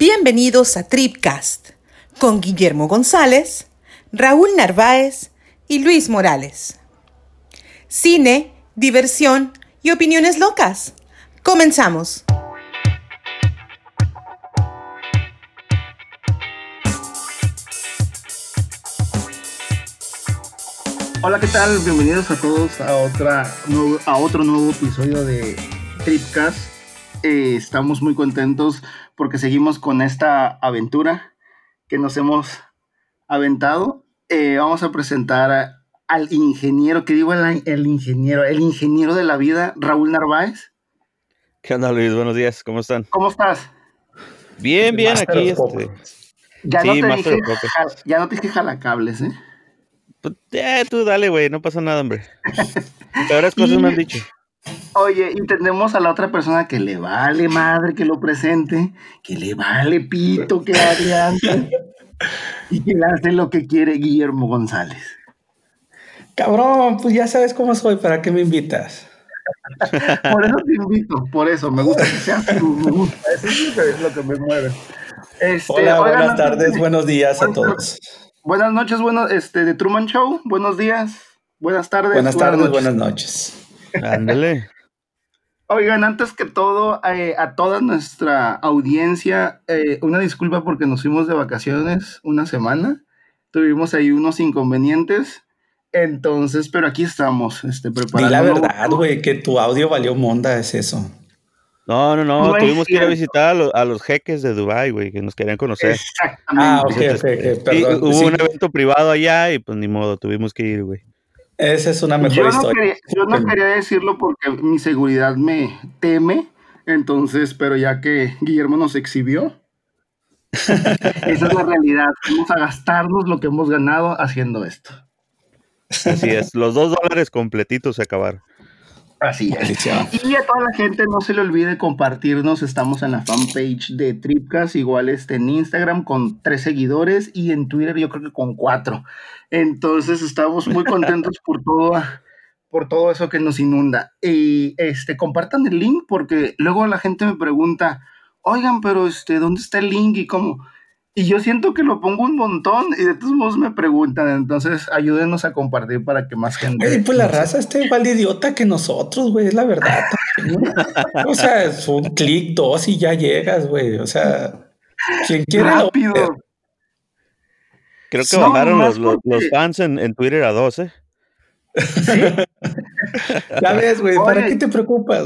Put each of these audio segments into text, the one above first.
Bienvenidos a Tripcast con Guillermo González, Raúl Narváez y Luis Morales. Cine, diversión y opiniones locas. Comenzamos. Hola, ¿qué tal? Bienvenidos a todos a, otra, a otro nuevo episodio de Tripcast. Eh, estamos muy contentos porque seguimos con esta aventura que nos hemos aventado. Eh, vamos a presentar al ingeniero, que digo el, el, ingeniero, el ingeniero de la vida, Raúl Narváez. ¿Qué onda, Luis? Buenos días, ¿cómo están? ¿Cómo estás? Bien, bien, aquí. Este... Ya, no te dije, ya no te dije jalacables, ¿eh? Pues, eh, tú dale, güey, no pasa nada, hombre. Peores cosas me han dicho. Oye, y tenemos a la otra persona que le vale madre que lo presente, que le vale pito que hable antes y que le hace lo que quiere Guillermo González. Cabrón, pues ya sabes cómo soy, ¿para qué me invitas? por eso te invito, por eso, me gusta que seas tú, me gusta, eso es lo que me mueve. Este, Hola, buenas tardes, buenos días a todos. Buenas noches, buenos, este, de Truman Show, buenos días, buenas tardes. Buenas tardes, buenas noches. Ándale. Oigan, antes que todo, eh, a toda nuestra audiencia, eh, una disculpa porque nos fuimos de vacaciones una semana. Tuvimos ahí unos inconvenientes. Entonces, pero aquí estamos, este, preparando. Y la verdad, güey, que tu audio valió monda, es eso. No, no, no, tuvimos que ir a visitar a los, jeques de Dubai, güey, que nos querían conocer. Exactamente. Ah, ok, ok, perdón. hubo un evento privado allá y pues ni modo, tuvimos que ir, güey. Esa es una mejor yo no historia. Quería, yo no quería decirlo porque mi seguridad me teme, entonces, pero ya que Guillermo nos exhibió, esa es la realidad. Vamos a gastarnos lo que hemos ganado haciendo esto. Así es, los dos dólares completitos se acabaron. Así es. Y a toda la gente no se le olvide compartirnos. Estamos en la fanpage de Tripcast, igual este en Instagram con tres seguidores y en Twitter yo creo que con cuatro. Entonces estamos muy contentos por todo, por todo eso que nos inunda. Y este, compartan el link porque luego la gente me pregunta, oigan, pero este, ¿dónde está el link y cómo? Y yo siento que lo pongo un montón y de todos modos me preguntan, entonces ayúdenos a compartir para que más gente... Oye, pues la raza está igual de idiota que nosotros, güey, es la verdad. o sea, es un clic, dos y ya llegas, güey. O sea, quien quiera... Rápido. Creo que no, bajaron los, los, los, fans en, en, Twitter a dos, ¿eh? ¿Sí? ya ves, güey, ¿para qué te preocupas?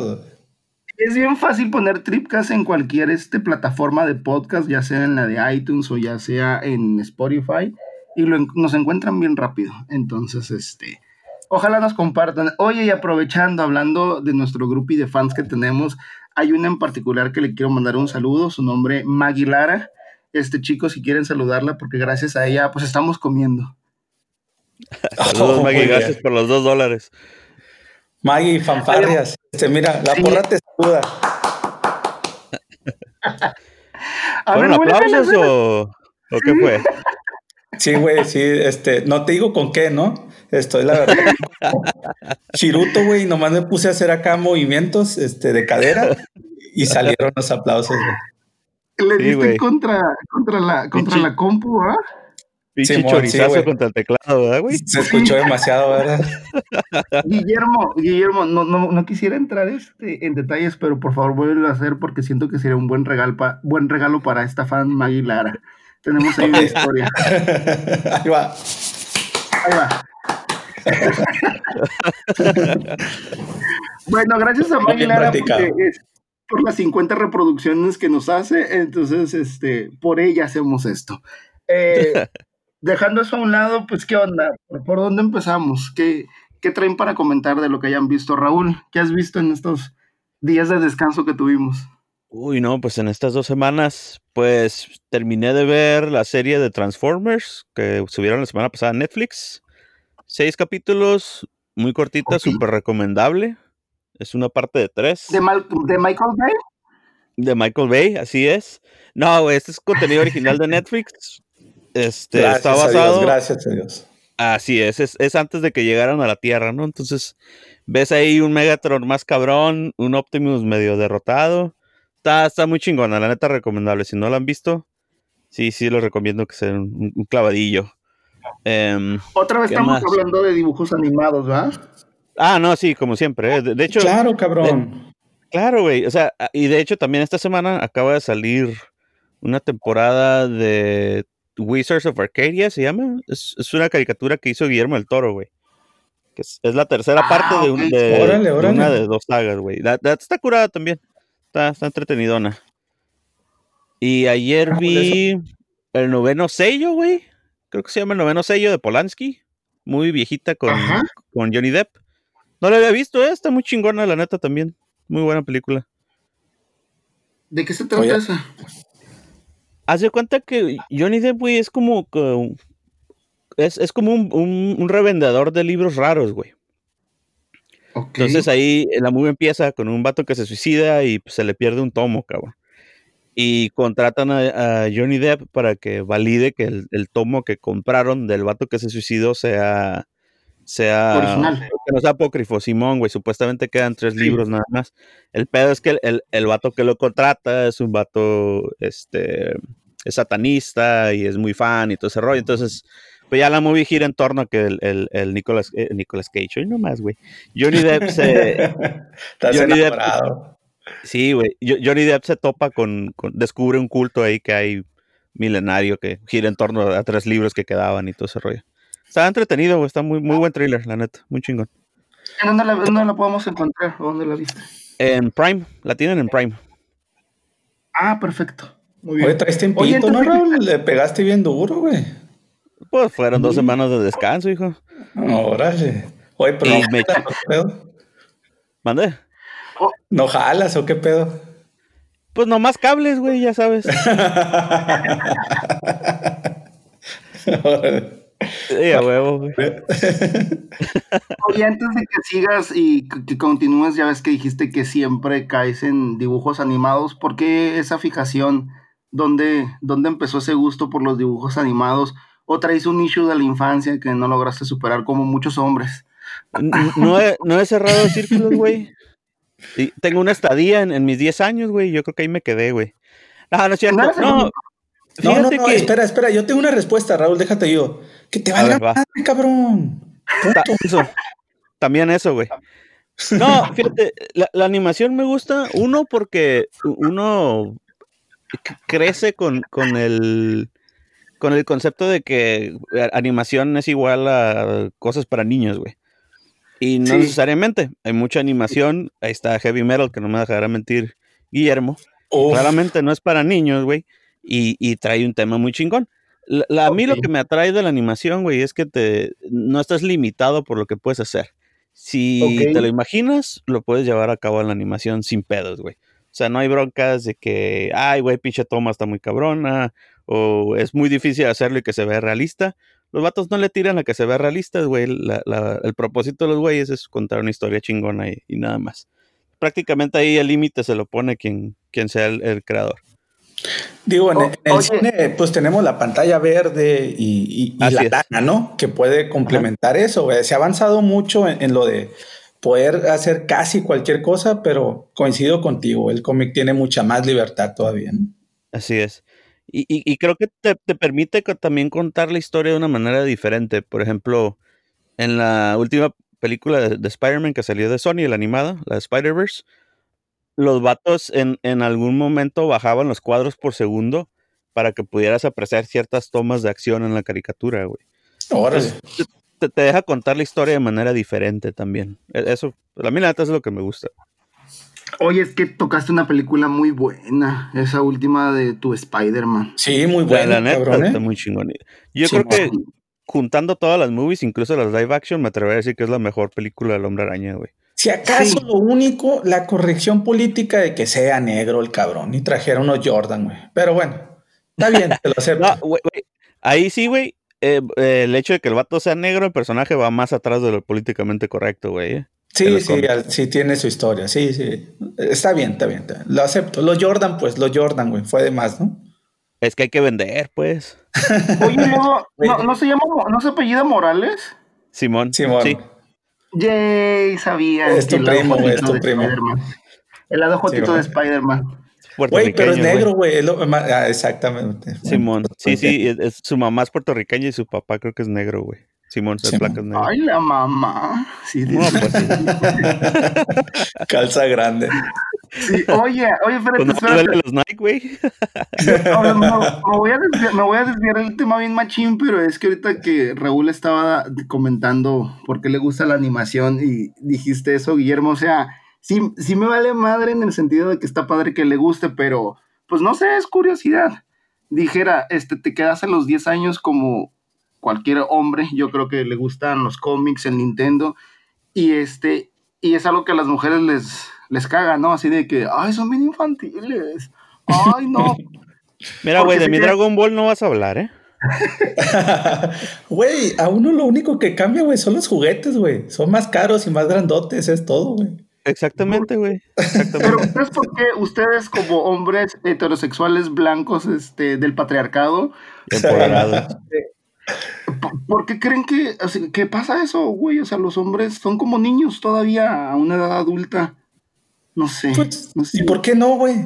Es bien fácil poner Tripcast en cualquier este, plataforma de podcast, ya sea en la de iTunes o ya sea en Spotify, y lo, nos encuentran bien rápido. Entonces, este, ojalá nos compartan. Oye, y aprovechando, hablando de nuestro grupo y de fans que tenemos, hay una en particular que le quiero mandar un saludo, su nombre Maggie Lara. Este chico, si quieren saludarla, porque gracias a ella, pues estamos comiendo. Saludos, oh, Maggie, gracias por los dos dólares. Maggie, fanfarrias. Este, mira, la sí. porra te saluda. ¿Fueron aplausos o, o qué fue? Sí, güey, sí, este, no te digo con qué, ¿no? Esto es la verdad. Chiruto, güey, nomás me puse a hacer acá movimientos este, de cadera y salieron los aplausos, güey. Le diste sí, contra, contra la, contra la compu, ¿ah? Pinche sí, chorizazo sí, contra el teclado, ¿verdad, güey? Se escuchó demasiado, ¿verdad? Guillermo, Guillermo, no, no, no quisiera entrar este, en detalles, pero por favor vuelve a hacer porque siento que sería un buen regalo, pa, buen regalo para esta fan Maggie Lara. Tenemos ahí una historia. Ahí va. Ahí va. bueno, gracias a Maggie Lara porque es por las 50 reproducciones que nos hace, entonces este, por ella hacemos esto. Eh, dejando eso a un lado, pues, ¿qué onda? ¿Por, dónde empezamos? ¿Qué, ¿Qué traen para comentar de lo que hayan visto? Raúl, ¿qué has visto en estos días de descanso que tuvimos? Uy, no, pues en estas dos semanas, pues terminé de ver la serie de Transformers que subieron la semana pasada en Netflix. Seis capítulos, muy cortita, okay. súper recomendable. Es una parte de tres. ¿De, Mal ¿De Michael Bay? De Michael Bay, así es. No, este es contenido original de Netflix. Este, gracias está basado. A Dios, gracias a Dios. Así es, es, es, antes de que llegaran a la Tierra, ¿no? Entonces, ves ahí un Megatron más cabrón, un Optimus medio derrotado, Está, está muy chingona, la neta recomendable. Si no la han visto, sí, sí, les recomiendo que sea un, clavadillo. Em, Otra vez estamos hablando de dibujos animados, ¿verdad? Ah, no, sí, como siempre. ¿eh? De, hecho. Claro, cabrón. claro, güey. O sea, y de hecho también esta semana acaba de salir una temporada de Wizards of Arcadia, se llama. Es, una caricatura que hizo Guillermo el Toro, güey. Que es, la tercera ah, parte de, una de dos sagas, güey. Está curada también. Está, está entretenidona. Y ayer ah, vi el noveno sello, güey. Creo que se llama el noveno sello de Polanski. Muy viejita con, con Johnny Depp. No la había visto, ¿eh? está muy chingona, la neta también. Muy buena película. ¿De qué se trata esa? Haz de cuenta que Johnny Depp, güey, es como. Es, como un, revendedor de libros raros, güey. Entonces ahí la movie empieza con un vato que se suicida y pues, se le pierde un tomo, cabrón. Y contratan a, Johnny Depp para que valide que el, el, tomo que compraron del vato que se suicidó sea sea original. Que no sea apócrifo, Simón, güey. Supuestamente quedan tres libros nada más. El pedo es que el, el, vato que lo contrata es un vato, este, es satanista y es muy fan y todo ese rollo. Entonces, pues ya la movie gira en torno a que el, el, el Nicolas, eh, Nicolas Cage, hoy nomás, güey. Johnny Depp se. Johnny Depp, sí, güey. Johnny Depp se topa con, con, descubre un culto ahí que hay milenario que gira en torno a tres libros que quedaban y todo ese rollo. Está entretenido, güey. Está muy, muy buen thriller, la neta. Muy chingón. ¿Dónde la, dónde la podemos encontrar? ¿Dónde la viste? En Prime. La tienen en Prime. Ah, perfecto. Muy bien. Oye, traes tiempito, ¿no, Raúl? Le pegaste bien duro, güey. Pues fueron dos semanas de descanso, hijo. Órale. Oye, pero no me... ¿qué pedo? ¿Mande? ¿No jalas o qué pedo? Pues nomás cables, güey, ya sabes. Órale. huevo, Oye, antes de que sigas y que continúes, ya ves que dijiste que siempre caes en dibujos animados. ¿Por qué esa fijación? ¿Dónde, dónde empezó ese gusto por los dibujos animados? ¿O traes un issue de la infancia que no lograste superar como muchos hombres? No he, no he cerrado círculos, güey. tengo una estadía en, mis 10 años, güey. Yo creo que ahí me quedé, güey. No, no es cierto. No, no, no, no, espera, espera, yo tengo una respuesta, Raúl, déjate yo. Que te valga madre, cabrón. Eso. También eso, güey. No, fíjate, la, animación me gusta, uno, porque uno crece con, con, el con el concepto de que animación es igual a cosas para niños, güey. Y no necesariamente. Hay mucha animación. Ahí está Heavy Metal, que no me dejará mentir Guillermo. Claramente no es para niños, güey y, trae un tema muy chingón. La, A mí lo que me atrae de la animación, güey, es que te, no estás limitado por lo que puedes hacer. Si te lo imaginas, lo puedes llevar a cabo en la animación sin pedos, güey. O sea, no hay broncas de que, ay, güey, pinche toma está muy cabrona, o es muy difícil hacerlo y que se vea realista. Los vatos no le tiran a que se vea realista, güey. el propósito de los güeyes es contar una historia chingona y, nada más. Prácticamente ahí el límite se lo pone quien, quien sea el creador. Digo, en, el cine, pues tenemos la pantalla verde y, la lana, ¿no? Que puede complementar eso. Se ha avanzado mucho en, lo de poder hacer casi cualquier cosa, pero coincido contigo, el cómic tiene mucha más libertad todavía. Así es. Y, creo que te, permite también contar la historia de una manera diferente. Por ejemplo, en la última película de, de Spider-Man que salió de Sony, la animada, la Spider-Verse, los vatos en, en algún momento bajaban los cuadros por segundo para que pudieras apreciar ciertas tomas de acción en la caricatura, güey. te, te, deja contar la historia de manera diferente también. E, eso, a mí la neta es lo que me gusta. Oye, es que tocaste una película muy buena, esa última de tu Spider-Man. Sí, muy buena. La, neta está ¿eh? muy chingón. Yo creo que juntando todas las movies, incluso las live action, me atrevería a decir que es la mejor película del Hombre Araña, güey. Si acaso lo único, la corrección política de que sea negro el cabrón y trajera unos Jordan, güey. Pero bueno, está bien, te lo acepto. Ahí sí, güey. Eh, el hecho de que el vato sea negro, el personaje va más atrás de lo políticamente correcto, güey. ¿eh? Sí, sí, sí, tiene su historia. Sí, sí. Está bien, está bien, Lo acepto. Los Jordan, pues, los Jordan, güey. Fue de más, ¿no? Es que hay que vender, pues. Oye, no, no, se llama, no se apellida Morales. Simón. Simón. Sí. Yay, sabía. Es tu primo, es tu primo. El lado jotito de Spider-Man. Güey, pero es negro, güey. Ah, exactamente. Simón. sí, sí, su mamá es puertorriqueña y su papá creo que es negro, güey. Simón, se placas negro. Ay, la mamá. Sí, no, pues sí. Calza grande. Sí, oye, oye, espérate, pues espérate. los Nike, güey. me, voy a desviar, me voy a desviar el tema bien machín, pero es que ahorita que Raúl estaba comentando por qué le gusta la animación y dijiste eso, Guillermo, o sea, sí, sí me vale madre en el sentido de que está padre que le guste, pero pues no sé, es curiosidad. Dijera, este, te quedas a los 10 años como cualquier hombre, yo creo que le gustan los cómics, el Nintendo, y este, y es algo que a las mujeres les, les caga, ¿no? Así de que, ay, son bien infantiles, ay, no. Mira, güey, de mi Dragon Ball no vas a hablar, ¿eh? Güey, a uno lo único que cambia, güey, son los juguetes, güey. Son más caros y más grandotes, es todo, güey. Exactamente, güey. Pero ¿sabes por qué ustedes como hombres heterosexuales blancos este, del patriarcado empoderados ¿Por qué creen que, ¿qué pasa eso, güey? O sea, los hombres son como niños todavía a una edad adulta. No sé. Pues, ¿Y por qué no, güey?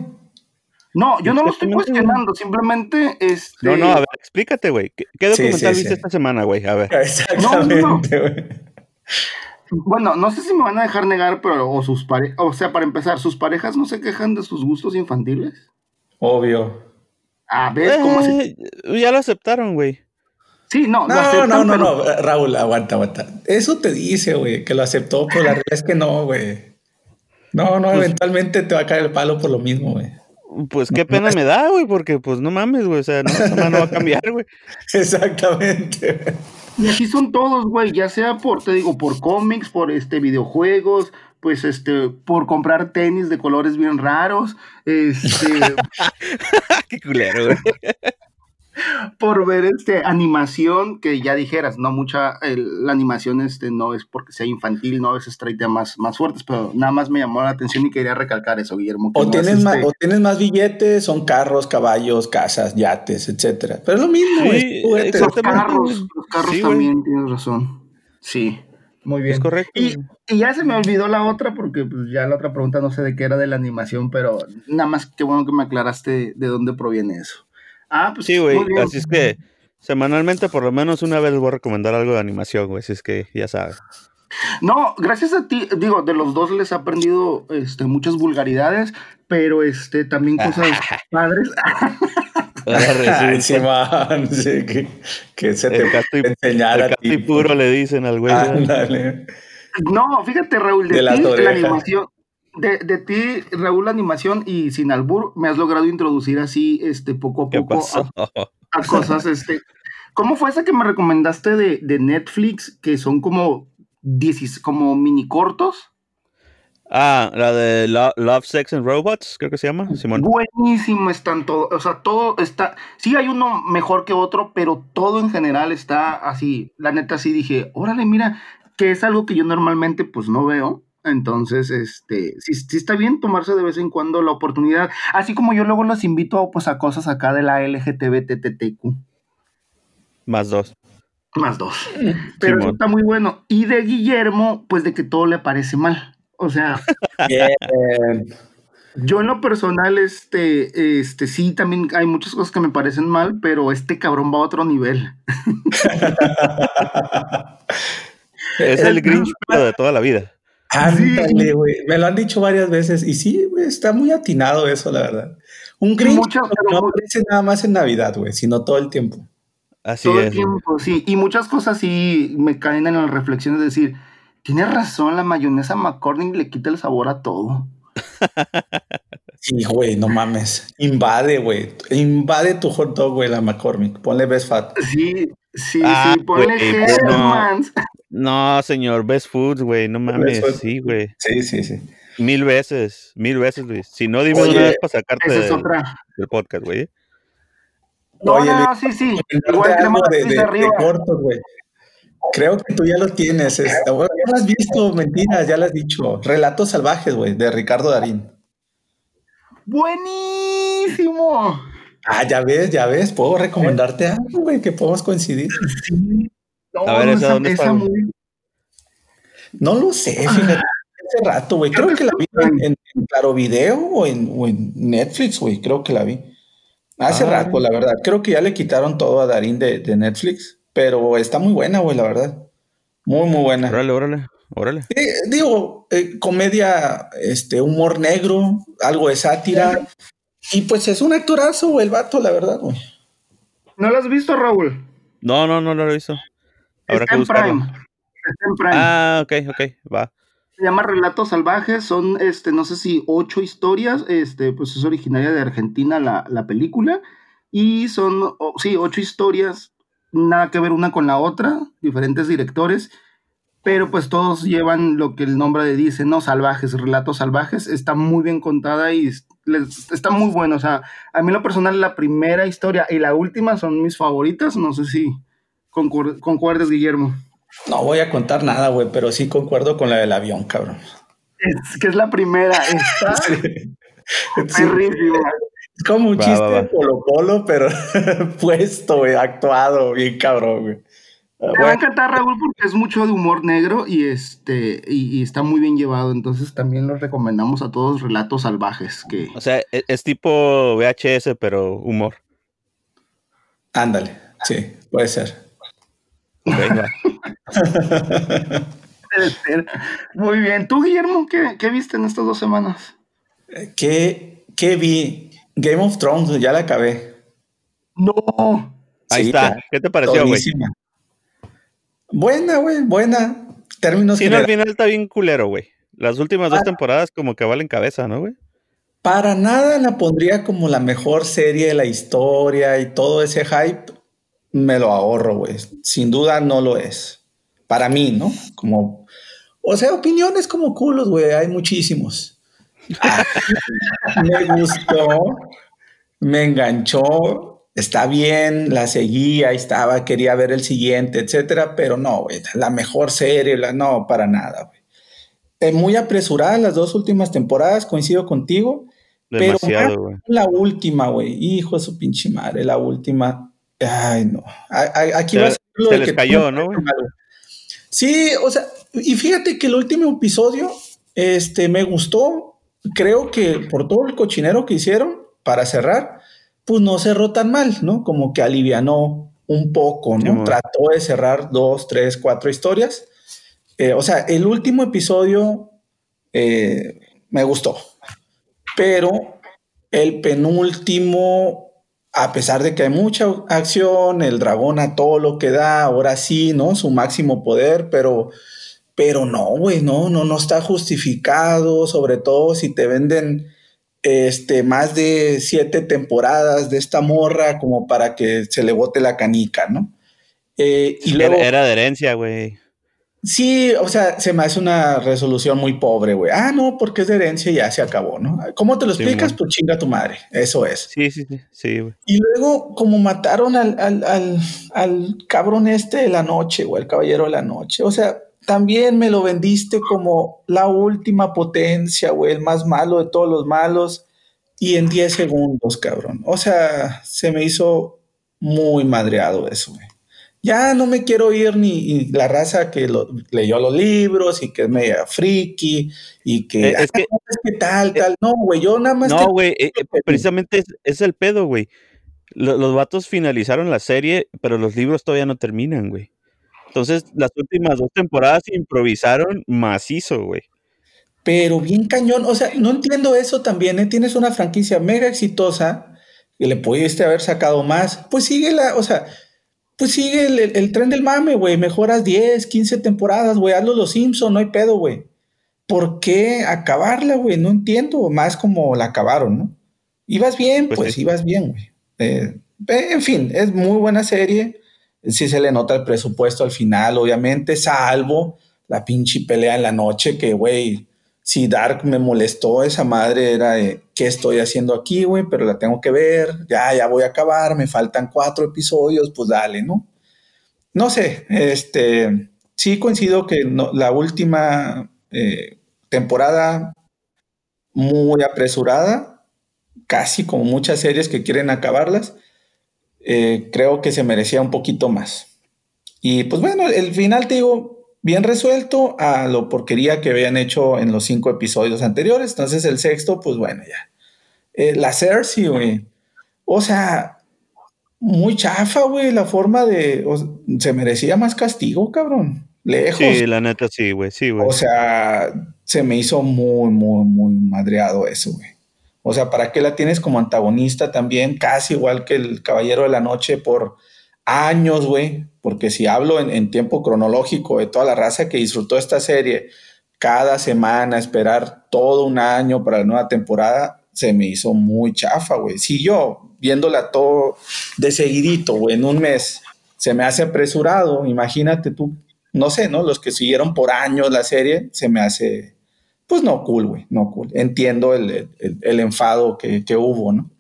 No, yo no lo estoy cuestionando, simplemente este... No, no, a ver, explícate, güey. ¿Qué, documental viste esta semana, güey? A ver. Exactamente, güey. Bueno, no sé si me van a dejar negar, pero o sus parejas, o sea, para empezar, ¿sus parejas no se quejan de sus gustos infantiles? Obvio. A ver, ¿cómo eh, Ya lo aceptaron, güey. Sí, no, no, no, no, no, Raúl, aguanta, aguanta. Eso te dice, güey, que lo aceptó, pero la realidad es que no, güey. No, no, pues eventualmente te va a caer el palo por lo mismo, güey. Pues qué pena me da, güey, porque pues no mames, güey, o sea, no, no va a cambiar, güey. Exactamente. Y aquí son todos, güey, ya sea por, te digo, por cómics, por este videojuegos, pues este, por comprar tenis de colores bien raros, este... qué culero, güey por ver este animación que ya dijeras, no mucha, la animación este no es porque sea infantil, no, es trae temas más fuertes, pero nada más me llamó la atención y quería recalcar eso, Guillermo. O tienes, más, o tienes más billetes, son carros, caballos, casas, yates, etcétera. Pero es lo mismo, Los carros, los carros también, tienes razón. Sí. Muy bien. Es correcto. Y, ya se me olvidó la otra, porque pues, ya la otra pregunta no sé de qué era de la animación, pero nada más qué bueno que me aclaraste de dónde proviene eso. Ah, pues sí, güey. Así es que semanalmente, por lo menos una vez, voy a recomendar algo de animación, güey. Así es que ya sabes. No, gracias a ti, digo, de los dos les he aprendido este, muchas vulgaridades, pero este, también cosas padres. que, que, se te el enseñara el puro le dicen al güey. No, fíjate, Raúl, de, ti, la animación, de, de, ti, Raúl Animación y Sin Albur, me has logrado introducir así, este, poco a poco a, cosas, este. ¿Cómo fue esa que me recomendaste de, de Netflix, que son como, como mini cortos? Ah, la de Love, Sex and Robots, creo que se llama, Simón. Buenísimo están todos, o sea, todo está, sí hay uno mejor que otro, pero todo en general está así, la neta sí dije, órale, mira, que es algo que yo normalmente pues no veo, entonces, este, sí, sí, está bien tomarse de vez en cuando la oportunidad, así como yo luego los invito pues, a cosas acá de la LGTBTTQ. Más dos. Más dos. Pero está muy bueno. Y de Guillermo, pues de que todo le parece mal. O sea. Yo en lo personal, este, este, sí, también hay muchas cosas que me parecen mal, pero este cabrón va a otro nivel. es el Grinch de toda la vida. Ándale, güey. Me lo han dicho varias veces y sí, güey, está muy atinado eso, la verdad. Un Grinch no aparece nada más en Navidad, güey, sino todo el tiempo. Así todo es. el tiempo, sí. Y muchas cosas sí me caen en la reflexión de decir, tiene razón, la mayonesa McCormick le quita el sabor a todo. Sí, güey, no mames. Invade, güey. Invade tu hot dog, güey, la McCormick. Ponle best fat. Sí, sí, ah, sí. Ponle Hellmann's. No, señor, Best Foods, güey, no mames, sí, güey. Sí, sí, sí. Mil veces, mil veces, Luis. Si no, dime una vez para sacarte del podcast, güey. No, Oye, no, sí, sí. Igual tenemos de, de, arriba. De güey. Creo que tú ya lo tienes. Este, ya lo has visto, mentiras, ya lo has dicho. Relatos salvajes, güey, de Ricardo Darín. Buenísimo. Ah, ya ves, ya ves. Puedo recomendarte algo, güey, que podamos coincidir. Sí, a ver, ¿esa, dónde está? No lo sé, fíjate. hace rato, güey. Creo, que, la vi en, Claro Video o en, Netflix, güey. Creo que la vi. Hace ah. rato, la verdad. Creo que ya le quitaron todo a Darín de, Netflix, pero está muy buena, güey, la verdad. Muy, muy buena. Órale, órale, órale. digo, eh, comedia, este, humor negro, algo de sátira. Y pues es un actorazo, güey, el vato, la verdad, güey. ¿No lo has visto, Raúl? No, no, no lo he visto. Habrá que buscarlo. Ah, ok, ok, va. Se llama Relatos Salvajes, son, este, no sé si ocho historias, este, pues es originaria de Argentina la, la película, y son, sí, ocho historias, nada que ver una con la otra, diferentes directores, pero pues todos llevan lo que el nombre dice, ¿no? Salvajes, relatos salvajes, está muy bien contada y está muy bueno, o sea, a mí lo personal la primera historia y la última son mis favoritas, no sé si concuerdes, Guillermo. No voy a contar nada, güey, pero sí concuerdo con la del avión, cabrón. Es que es la primera, está Es como un chiste de Polo Polo, pero puesto, güey, actuado, bien cabrón, güey. Te va a encantar, Raúl, porque es mucho de humor negro y este y, está muy bien llevado. Entonces también los recomendamos a todos relatos salvajes. Que... O sea, es, es tipo VHS, pero humor. Ándale, sí, puede ser. Muy bien. ¿Tú, Guillermo, qué, viste en estas dos semanas? ¿Qué, ¿Qué, vi? Game of Thrones, ya la acabé. No. Ahí está. ¿Qué te pareció, güey? Buena, güey, buena. Términos Sí, no, al final está bien culero, güey. Las últimas dos temporadas como que valen cabeza, ¿no, güey? Para nada la pondría como la mejor serie de la historia y todo ese hype me lo ahorro, güey. Sin duda no lo es. Para mí, ¿no? Como, o sea, opiniones como culos, güey, hay muchísimos. me gustó, me enganchó, está bien, la seguía, estaba, quería ver el siguiente, etcétera, pero no, güey, la mejor serie, la, no, para nada, güey. Eh, muy apresurada las dos últimas temporadas, coincido contigo. Demasiado, pero la última, güey, hijo de su pinche madre, la última Ay, no. Aquí va a ser lo se les cayó, ¿no? Sí, o sea, y fíjate que el último episodio este, me gustó. Creo que por todo el cochinero que hicieron para cerrar, pues no cerró tan mal, ¿no? Como que alivianó un poco, ¿no? Trató de cerrar dos, tres, cuatro historias. Eh, o sea, el último episodio eh, me gustó, pero el penúltimo a pesar de que hay mucha acción, el dragón a todo lo que da, ahora sí, ¿no? Su máximo poder, pero, pero no, güey, no, no, no está justificado, sobre todo si te venden este, más de siete temporadas de esta morra como para que se le bote la canica, ¿no? Eh, y luego, era de herencia, güey. Sí, o sea, se me hace una resolución muy pobre, güey. Ah, no, porque es de herencia y ya se acabó, ¿no? ¿Cómo te lo explicas? pues chinga tu madre, eso es. Sí, sí, sí, sí, güey. Y luego, como mataron al, al, al, cabrón este de la noche, güey, el caballero de la noche. O sea, también me lo vendiste como la última potencia, güey, el más malo de todos los malos. Y en 10 segundos, cabrón. O sea, se me hizo muy madreado eso, güey ya no me quiero ir ni la raza que leyó los libros y que es media friki y que, eh, es, que, tal, tal. No, güey, yo nada más. No, güey, eh, eh, precisamente es, el pedo, güey. Los, los, vatos finalizaron la serie, pero los libros todavía no terminan, güey. Entonces, las últimas dos temporadas improvisaron macizo, güey. Pero bien cañón, o sea, no entiendo eso también, ¿eh? Tienes una franquicia mega exitosa y le pudiste haber sacado más, pues síguela, o sea, pues sigue el, tren del mame, güey. Mejoras 10, 15 temporadas, güey. Hazlo los Simpson, no hay pedo, güey. ¿Por qué acabarla, güey? No entiendo. Más como la acabaron, ¿no? Ibas bien, pues, pues ibas bien, güey. Eh, en fin, es muy buena serie. Sí se le nota el presupuesto al final, obviamente, salvo la pinche pelea en la noche que, güey, si Dark me molestó, esa madre era de, ¿qué estoy haciendo aquí, güey? Pero la tengo que ver, ya, ya voy a acabar, me faltan cuatro episodios, pues dale, ¿no? No sé, este, sí coincido que la última eh, temporada muy apresurada, casi como muchas series que quieren acabarlas, eh, creo que se merecía un poquito más. Y pues bueno, el final, te digo, bien resuelto a lo porquería que habían hecho en los cinco episodios anteriores. Entonces el sexto, pues bueno, ya. Eh, la Cersei, güey. O sea, muy chafa, güey, la forma de... se merecía más castigo, cabrón. Lejos. Sí, la neta sí, güey, sí, güey. O sea, se me hizo muy, muy, muy madreado eso, güey. O sea, ¿para qué la tienes como antagonista también? Casi igual que el Caballero de la Noche por años, güey. Porque si hablo en, tiempo cronológico de toda la raza que disfrutó esta serie, cada semana esperar todo un año para la nueva temporada, se me hizo muy chafa, güey. Si yo, viéndola todo de seguidito, güey, en un mes, se me hace apresurado, imagínate tú, no sé, ¿no? Los que siguieron por años la serie, se me hace pues no cool, güey, no cool. Entiendo el, enfado que, hubo, ¿no?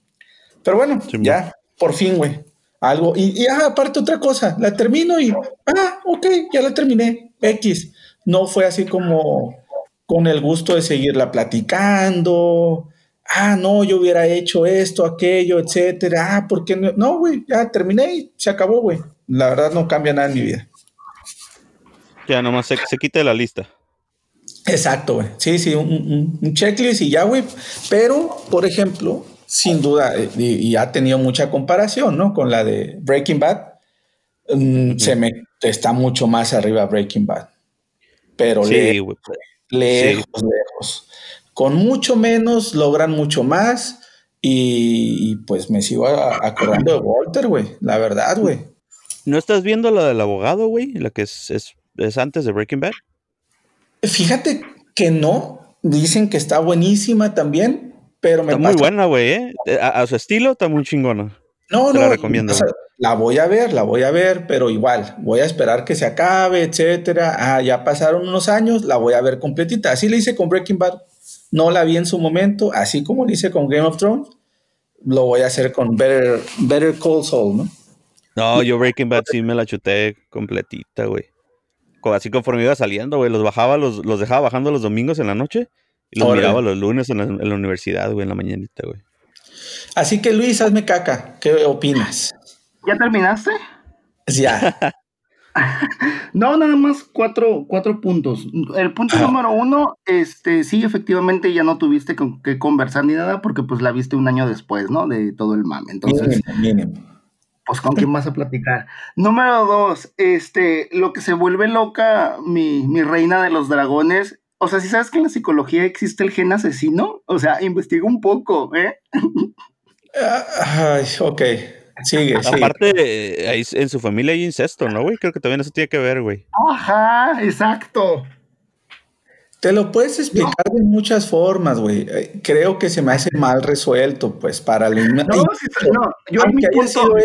Pero bueno, ya, por fin, güey. Algo. Y, ah, aparte otra cosa, la termino y, ah, ok, ya la terminé. X. No fue así como con el gusto de seguirla platicando. Ah, no, yo hubiera hecho esto, aquello, etcétera. Ah, ¿por qué no? No, güey, ya terminé y se acabó, güey. La verdad no cambia nada en mi vida. Ya, nomás se, se quita de la lista. Exacto, güey. Sí, sí, un, checklist y ya, güey. Pero, por ejemplo, sin duda, eh, y, ha tenido mucha comparación, ¿no? Con la de Breaking Bad. Mm, se me está mucho más arriba Breaking Bad. Pero lejos, lejos, lejos. Con mucho menos logran mucho más. Y, pues me sigo acordando de Walter, güey. La verdad, güey. ¿No estás viendo la del abogado, güey? La que es, es antes de Breaking Bad. Fíjate que no. Dicen que está buenísima también, pero me Está muy buena, güey, ¿eh? A, su estilo está muy chingona. No, no. La recomiendo. la voy a ver, la voy a ver, pero igual, voy a esperar que se acabe, etcétera. Ah, ya pasaron unos años, la voy a ver completita. Así le hice con Breaking Bad. No la vi en su momento, así como lo hice con Game of Thrones, lo voy a hacer con Better, Better Call Saul, ¿no? No, yo Breaking Bad sí me la chuté completita, güey así conforme iba saliendo, güey, los bajaba, los, los dejaba bajando los domingos en la noche y los miraba los lunes en la, universidad, güey, en la mañanita, güey. Así que Luis, hazme caca, ¿qué opinas? ¿Ya terminaste? Ya. no, nada más cuatro, cuatro puntos. El punto número uno, este, sí, efectivamente ya no tuviste con que conversar ni nada porque pues la viste un año después, ¿no? De todo el mame. Entonces, pues con quién vas a platicar. Número dos, este, lo que se vuelve loca mi, reina de los dragones. O sea, si sabes que en la psicología existe el gen asesino, o sea, investiga un poco, ¿eh? Ay, ok. Sigue, Aparte, ahí en su familia hay incesto, ¿no, güey? Creo que también eso tiene que ver, güey. Ajá, exacto. Te lo puedes explicar de muchas formas, güey. Eh, creo que se me hace mal resuelto, pues, para el... No, no, yo mi punto,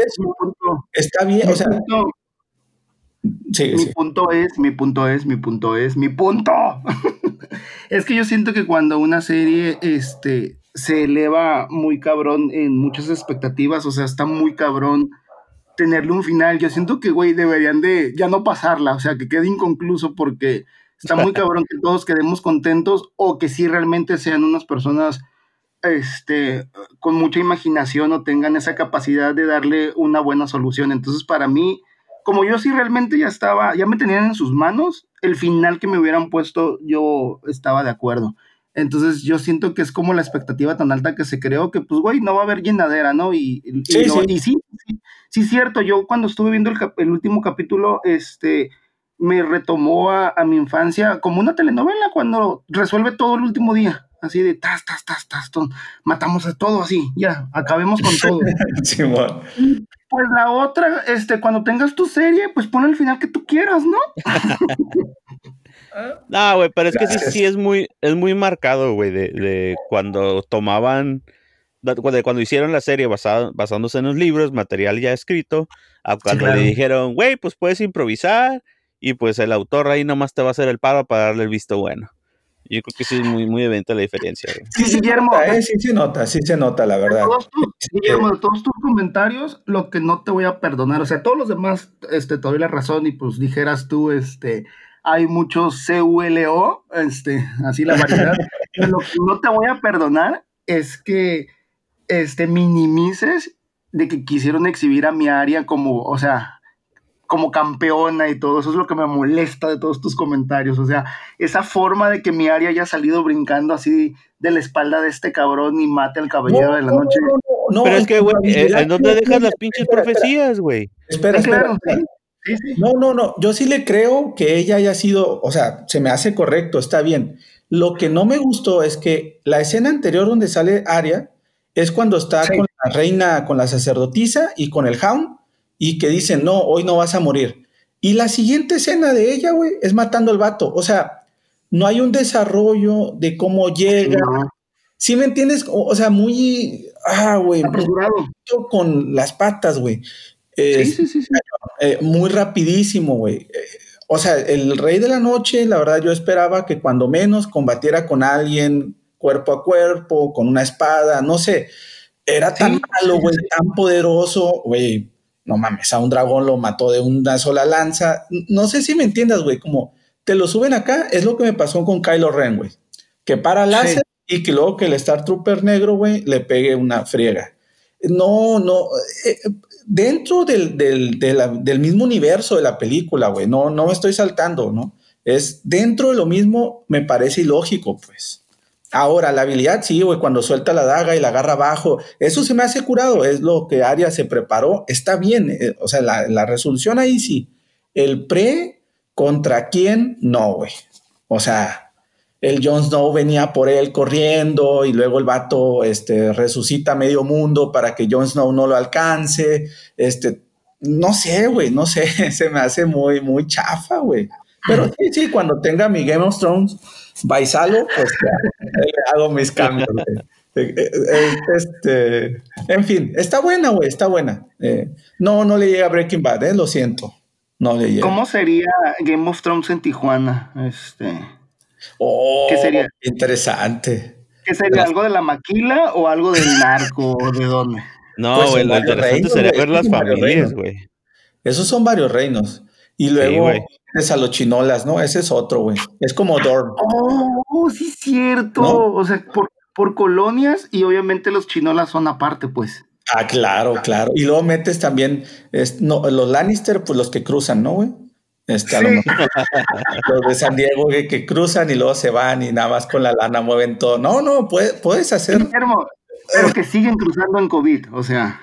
está bien, o sea... mi punto es, mi punto es, mi punto es, mi punto. es que yo siento que cuando una serie este, se eleva muy cabrón en muchas expectativas, o sea, está muy cabrón tenerle un final, yo siento que, güey, deberían de ya no pasarla, o sea, que quede inconcluso porque Está muy cabrón que todos quedemos contentos o que sí realmente sean unas personas este, con mucha imaginación o tengan esa capacidad de darle una buena solución. Entonces, para mí, como yo sí realmente ya estaba, ya me tenían en sus manos, el final que me hubieran puesto, yo estaba de acuerdo. Entonces, yo siento que es como la expectativa tan alta que se creó que, pues, güey, no va a haber llenadera, ¿no? Y, sí, sí. y sí, sí, sí, cierto. Yo cuando estuve viendo el, el último capítulo, este, me retomó a, mi infancia como una telenovela cuando resuelve todo el último día. Así de tas, tas, tas, tas, matamos a todo así, ya, acabemos con todo. Pues la otra, este, cuando tengas tu serie, pues pon el final que tú quieras, ¿no? no, güey, pero es que sí, sí es muy, es muy marcado, güey, de, cuando tomaban, de, cuando hicieron la serie basándose en los libros, material ya escrito, a cuando le dijeron, güey, pues puedes improvisar, y pues el autor ahí nomás te va a hacer el paro para darle el visto bueno. Yo creo que sí es muy, muy evidente la diferencia. Sí, sí, Guillermo. Eh, sí se nota, sí se nota, la verdad. Este, Guillermo, de todos tus comentarios, lo que no te voy a perdonar, o sea, todos los demás, este, te doy la razón y pues dijeras tú, este, hay muchos CULO, este, así la variedad. lo que no te voy a perdonar es que, este, minimices de que quisieron exhibir a mi área como, o sea, como campeona y todo. Eso es lo que me molesta de todos tus comentarios. O sea, esa forma de que mi área haya salido brincando así de la espalda de este cabrón y mate al caballero de la noche. No, Pero es que, güey, eh, ¿en dónde dejas las pinches profecías, güey? Espera, espera. No, no, no. Yo sí le creo que ella haya sido, o sea, se me hace correcto, está bien. Lo que no me gustó es que la escena anterior donde sale Aria es cuando está con la reina, con la sacerdotisa y con el Hound y que dicen, no, hoy no vas a morir. Y la siguiente escena de ella, güey, es matando al vato. O sea, no hay un desarrollo de cómo llega. ¿Sí me entiendes? O, sea, muy. Ah, güey. Con las patas, güey. sí, sí, sí, eh, muy rapidísimo, güey. Eh, o sea, el Rey de la Noche, la verdad, yo esperaba que cuando menos combatiera con alguien cuerpo a cuerpo, con una espada, no sé. Era tan malo, güey, tan poderoso, güey no mames, a un dragón lo mató de una sola lanza. No sé si me entiendas, güey, como te lo suben acá, es lo que me pasó con Kylo Ren, güey. Que para láser y que luego que el Star Trooper negro, güey, le pegue una friega. No, no, eh, dentro del, del, mismo universo de la película, güey, no, no me estoy saltando, ¿no? Es dentro de lo mismo, me parece ilógico, pues. Ahora, la habilidad, sí, güey, cuando suelta la daga y la agarra abajo, eso se me hace curado, es lo que Arya se preparó, está bien, eh, o sea, la, resolución ahí sí. El pre, ¿contra quién? No, güey. O sea, el Jon Snow venía por él corriendo y luego el vato este, resucita medio mundo para que Jon Snow no lo alcance. Este, no sé, güey, no sé, se me hace muy, muy chafa, güey. Pero sí, sí, cuando tenga mi Game of Thrones Baisalo, pues hago mis cambios. Eh, eh, eh, este, en fin, está buena, güey, está buena. no, no le llega Breaking Bad, lo siento. No le llega. ¿Cómo sería Game of Thrones en Tijuana? Este. Oh, ¿Qué sería? Interesante. ¿Qué sería? ¿Algo de la maquila o algo del narco o de dónde? No, pues güey, lo interesante sería ver las familias, güey. Esos son varios reinos. Y luego es a los chinolas, ¿no? Ese es otro, güey. Es como Dorm. Oh, sí, cierto. O sea, por, colonias y obviamente los chinolas son aparte, pues. Ah, claro, claro. Y luego metes también no, los Lannister, pues los que cruzan, ¿no, güey? Este, los de San Diego que, que, cruzan y luego se van y nada más con la lana mueven todo. No, no, puedes, puedes hacer. pero que siguen cruzando en COVID, o sea.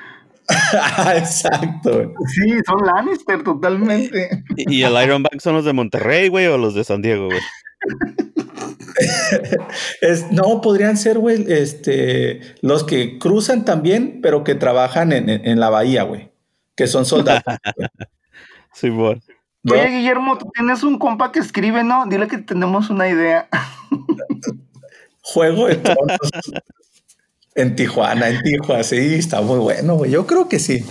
Exacto. Sí, son Lannister totalmente. ¿Y el Iron Bank son los de Monterrey, güey, o los de San Diego, güey? no, podrían ser, güey, este, los que cruzan también, pero que trabajan en, la bahía, güey, que son soldados. sí, bueno. Oye, Guillermo, tú tienes un compa que escribe, ¿no? Dile que tenemos una idea. Juego de tronos. En Tijuana, en Tijuana, sí, está muy bueno, güey. Yo creo que sí.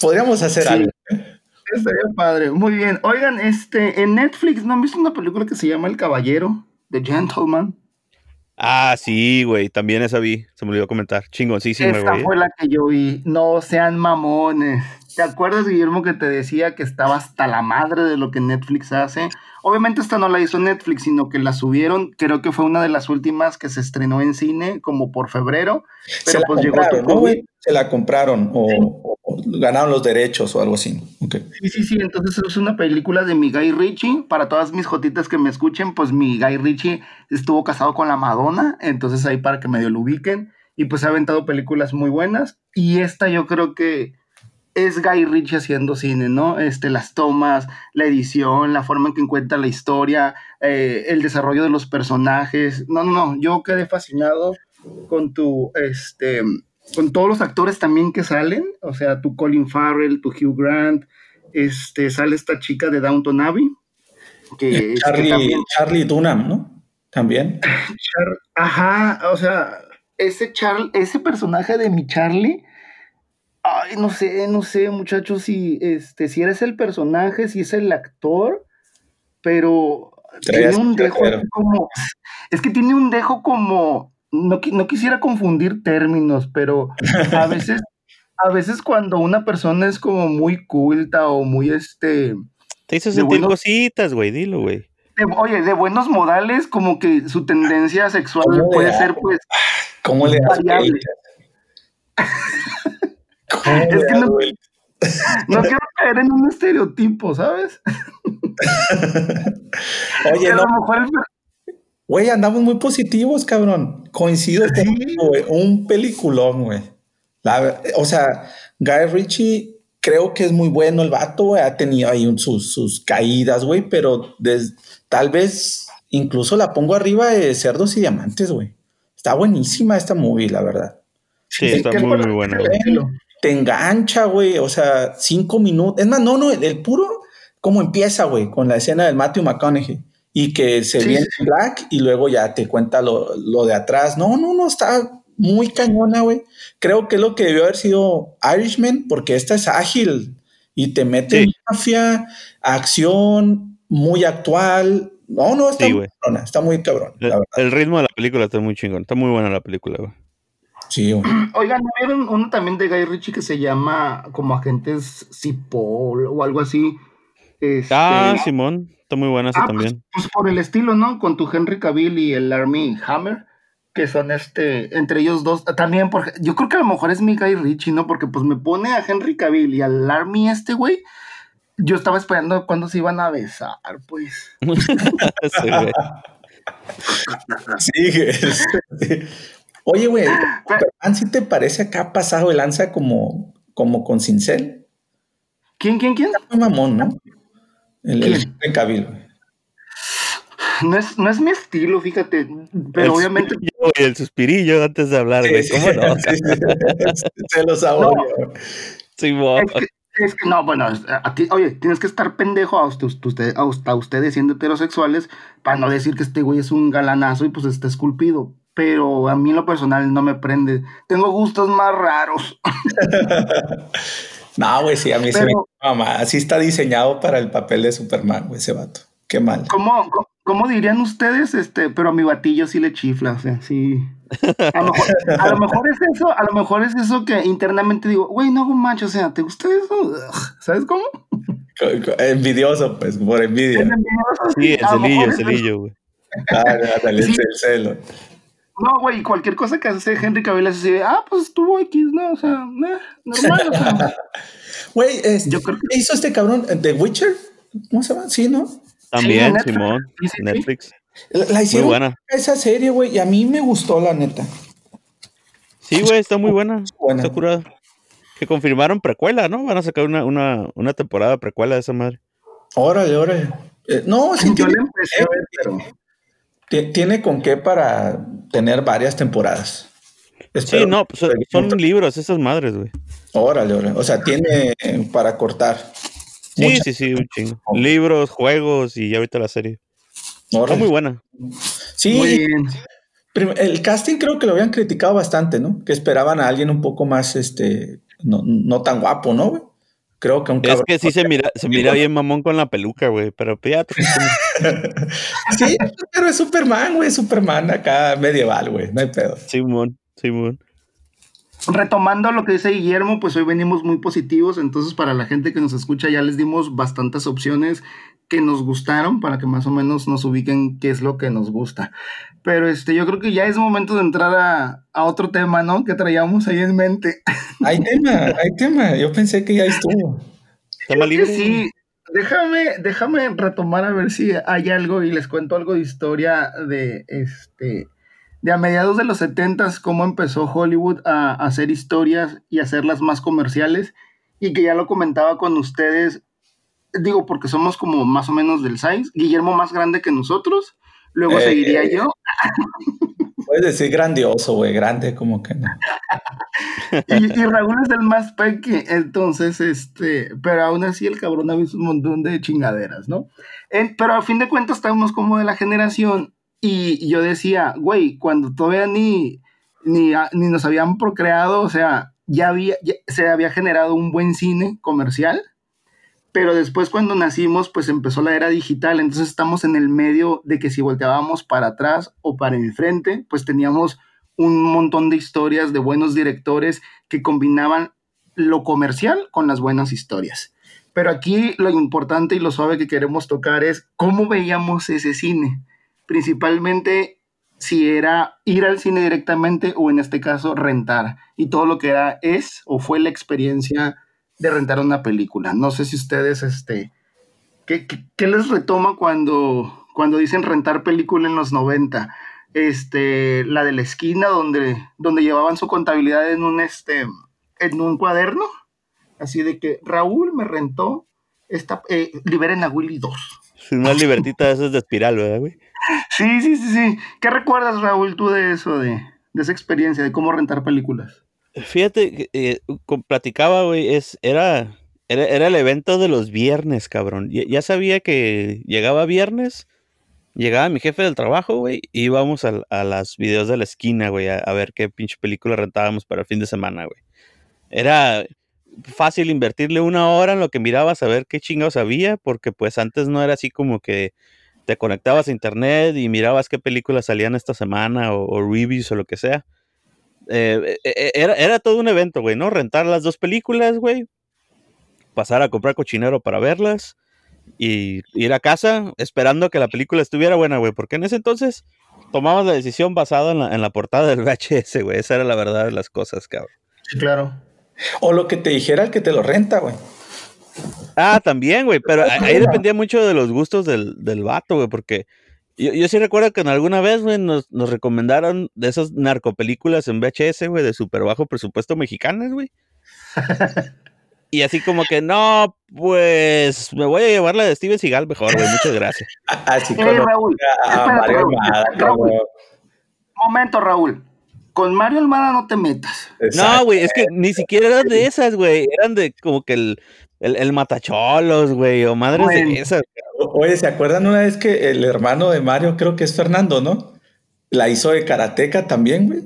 Podríamos hacer algo. ¿eh? Estaría padre. Muy bien. Oigan, este, en Netflix, ¿no han visto una película que se llama El Caballero? The Gentleman. Ah, sí, güey. También esa vi. Se me olvidó comentar. Chingón, sí, sí, Esta fue la que yo vi. No sean mamones. ¿Te acuerdas, Guillermo, que te decía que estaba hasta la madre de lo que Netflix hace? Obviamente esta no la hizo Netflix, sino que la subieron, creo que fue una de las últimas que se estrenó en cine, como por febrero. Pero pues llegó ¿no, Se la compraron o, ganaron los derechos o algo así. Sí, sí, sí. Entonces es una película de mi Guy Ritchie. Para todas mis jotitas que me escuchen, pues mi Guy Ritchie estuvo casado con la Madonna. Entonces ahí para que medio lo ubiquen. Y pues ha aventado películas muy buenas. Y esta yo creo que es Guy Ritchie haciendo cine, ¿no? Este, las tomas, la edición, la forma en que encuentra la historia, eh, el desarrollo de los personajes. No, no, no, yo quedé fascinado con tu, este, con todos los actores también que salen, o sea, tu Colin Farrell, tu Hugh Grant, este, sale esta chica de Downton Abbey. Que, Charlie, Charlie Dunham, ¿no? También. ajá, o sea, ese, Char ese personaje de mi Charlie Ay, no sé, no sé, muchachos, si, este, si eres el personaje, si es el actor, pero tiene un dejo como. Es que tiene un dejo como. No, no quisiera confundir términos, pero a veces, a veces cuando una persona es como muy culta o muy este. Te hizo sentir cositas, güey, dilo, güey. Oye, de buenos modales, como que su tendencia sexual puede ser, pues. ¿Cómo le variable. es que No quiero caer en un estereotipo, ¿sabes? Oye, no. Güey, andamos muy positivos, cabrón. Coincido güey. Un peliculón, güey. o sea, Guy Ritchie creo que es muy bueno el vato, Ha tenido ahí sus, sus caídas, güey, pero tal vez incluso la pongo arriba de Cerdos y Diamantes, güey. Está buenísima esta movie, la verdad. Sí, está muy, muy buena. Te engancha, güey. O sea, cinco minutos. Es más, no, no, el, puro, ¿cómo empieza, güey? Con la escena del Matthew McConaughey. Y que se viene en Black y luego ya te cuenta lo, lo de atrás. No, no, no, está muy cañona, güey. Creo que es lo que debió haber sido Irishman, porque esta es ágil y te mete en mafia, acción, muy actual. No, no, está muy cabrón, está muy cabrón. El, ritmo de la película está muy chingón, está muy buena la película, güey. Sí. Oigan, ¿no vieron uno también de Guy Ritchie que se llama como Agentes Cipol o algo así? Este, ah, Simón, está muy buena esa ah, pues, también. Pues, por el estilo, ¿no? Con tu Henry Cavill y el Army Hammer que son este, entre ellos dos, también porque yo creo que a lo mejor es mi Guy Richie, ¿no? Porque pues me pone a Henry Cavill y al Army este güey, yo estaba esperando cuándo se iban a besar, pues. sí, güey. sí, Oye, güey, ¿si te parece acá pasado el lanza como, como con Cincel? ¿Quién, quién, quién? Muy mamón, ¿no? El, el Cavill, güey. No es, no es mi estilo, fíjate, pero obviamente. el suspirillo antes de hablar, güey, ¿cómo no? Se los saborea. Sí, es, que, no, bueno, a ti, oye, tienes que estar pendejo a, usted, usted, a ustedes siendo heterosexuales para no decir que este güey es un galanazo y pues está esculpido. Pero a mí en lo personal no me prende. Tengo gustos más raros. no, güey, sí, a mí se me mamá. Así está diseñado para el papel de Superman, güey, ese vato. Qué mal. ¿Cómo, ¿Cómo dirían ustedes? Este, pero a mi batillo sí le chifla, o sea, sí. A lo, mejor, es eso, a lo mejor es eso que internamente digo, güey, no hago macho, o sea, ¿te gusta eso? ¿Sabes cómo? Envidioso, pues, por envidia. sí, el celillo, el celillo, güey. Ah, el celo. No, güey, cualquier cosa que hace Henry Cavill así de, ah, pues estuvo X, ¿no? O sea, normal, o sea. Güey, yo creo que hizo este cabrón, The Witcher, ¿cómo se llama? Sí, ¿no? También, Simón, Netflix. La, hicieron muy buena. esa serie, güey, y a mí me gustó, la neta. Sí, güey, está muy buena. Está curada. Que confirmaron precuela, ¿no? Van a sacar una, una, una temporada precuela de esa madre. Órale, órale. Eh, no, sí, tiene, tiene con qué para tener varias temporadas. sí, no, pues, son libros esas madres, güey. Órale, órale. O sea, tiene para cortar. Sí, sí, sí, un chingo. Libros, juegos y ya ahorita la serie. Está muy buena. Sí, el casting creo que lo habían criticado bastante, ¿no? Que esperaban a alguien un poco más, este, no, tan guapo, ¿no, Creo que un Es que sí se mira, se mira bien mamón con la peluca, güey, pero pues ya. sí, pero es Superman, güey, Superman acá medieval, güey, no hay pedo. Simón, Simón retomando lo que dice Guillermo, pues hoy venimos muy positivos, entonces para la gente que nos escucha ya les dimos bastantes opciones que nos gustaron para que más o menos nos ubiquen qué es lo que nos gusta. Pero este, yo creo que ya es momento de entrar a, otro tema, ¿no? Que traíamos ahí en mente. Hay tema, hay tema. Yo pensé que ya estuvo. Tema libre. Sí, déjame, déjame retomar a ver si hay algo y les cuento algo de historia de este de a mediados de los 70 cómo empezó Hollywood a, hacer historias y hacerlas más comerciales y que ya lo comentaba con ustedes, digo porque somos como más o menos del size, Guillermo más grande que nosotros, luego eh, seguiría eh, yo. Puedes decir grandioso, güey, grande como que no. y, Raúl es el más peque, entonces, este, pero aún así el cabrón ha visto un montón de chingaderas, ¿no? pero a fin de cuentas estamos como de la generación y yo decía, güey, cuando todavía ni, ni, ni, nos habían procreado, o sea, ya había, se había generado un buen cine comercial, pero después cuando nacimos, pues empezó la era digital, entonces estamos en el medio de que si volteábamos para atrás o para enfrente, pues teníamos un montón de historias de buenos directores que combinaban lo comercial con las buenas historias. Pero aquí lo importante y lo suave que queremos tocar es cómo veíamos ese cine principalmente si era ir al cine directamente o en este caso rentar y todo lo que era es o fue la experiencia de rentar una película. No sé si ustedes, este, ¿qué, les retoma cuando, cuando dicen rentar película en los 90? Este, la de la esquina donde, donde llevaban su contabilidad en un, este, en un cuaderno. Así de que Raúl me rentó esta, eh, liberen a Willy 2. Una libertita de esas de espiral, ¿verdad, güey? Sí, sí, sí, sí. ¿Qué recuerdas, Raúl, tú de eso, de, de esa experiencia, de cómo rentar películas? Fíjate, eh, platicaba, güey, es, era, era, el evento de los viernes, cabrón. Ya, sabía que llegaba viernes, llegaba mi jefe del trabajo, güey, y íbamos a, a las videos de la esquina, güey, a, ver qué pinche película rentábamos para el fin de semana, güey. Era fácil invertirle una hora en lo que mirabas a ver qué chingados había, porque pues antes no era así como que te conectabas a internet y mirabas qué películas salían esta semana o, o o lo que sea. Eh, e, e, era, era, todo un evento, güey, ¿no? Rentar las dos películas, güey. Pasar a comprar cochinero para verlas. Y ir a casa esperando que la película estuviera buena, güey. Porque en ese entonces tomabas la decisión basada en la, en la portada del VHS, güey. Esa era la verdad de las cosas, cabrón. Sí, claro. O lo que te dijera el que te lo renta, güey. Ah, también, güey. Pero ahí dependía mucho de los gustos del, del vato, güey. Porque yo, yo, sí recuerdo que en alguna vez, güey, nos, nos, recomendaron de esas narcopelículas en VHS, güey, de súper bajo presupuesto mexicanas, güey. y así como que, no, pues me voy a llevar la de Steven Seagal mejor, güey, muchas gracias. Así hey, Raúl, Raúl. Momento, Raúl. Con Mario Almada no te metas. No, güey, es que ni siquiera eran de esas, güey. Eran de como que el, el, el matacholos, güey, o madres de esas. Oye, ¿se acuerdan una vez que el hermano de Mario, creo que es Fernando, ¿no? La hizo de karateca también, güey.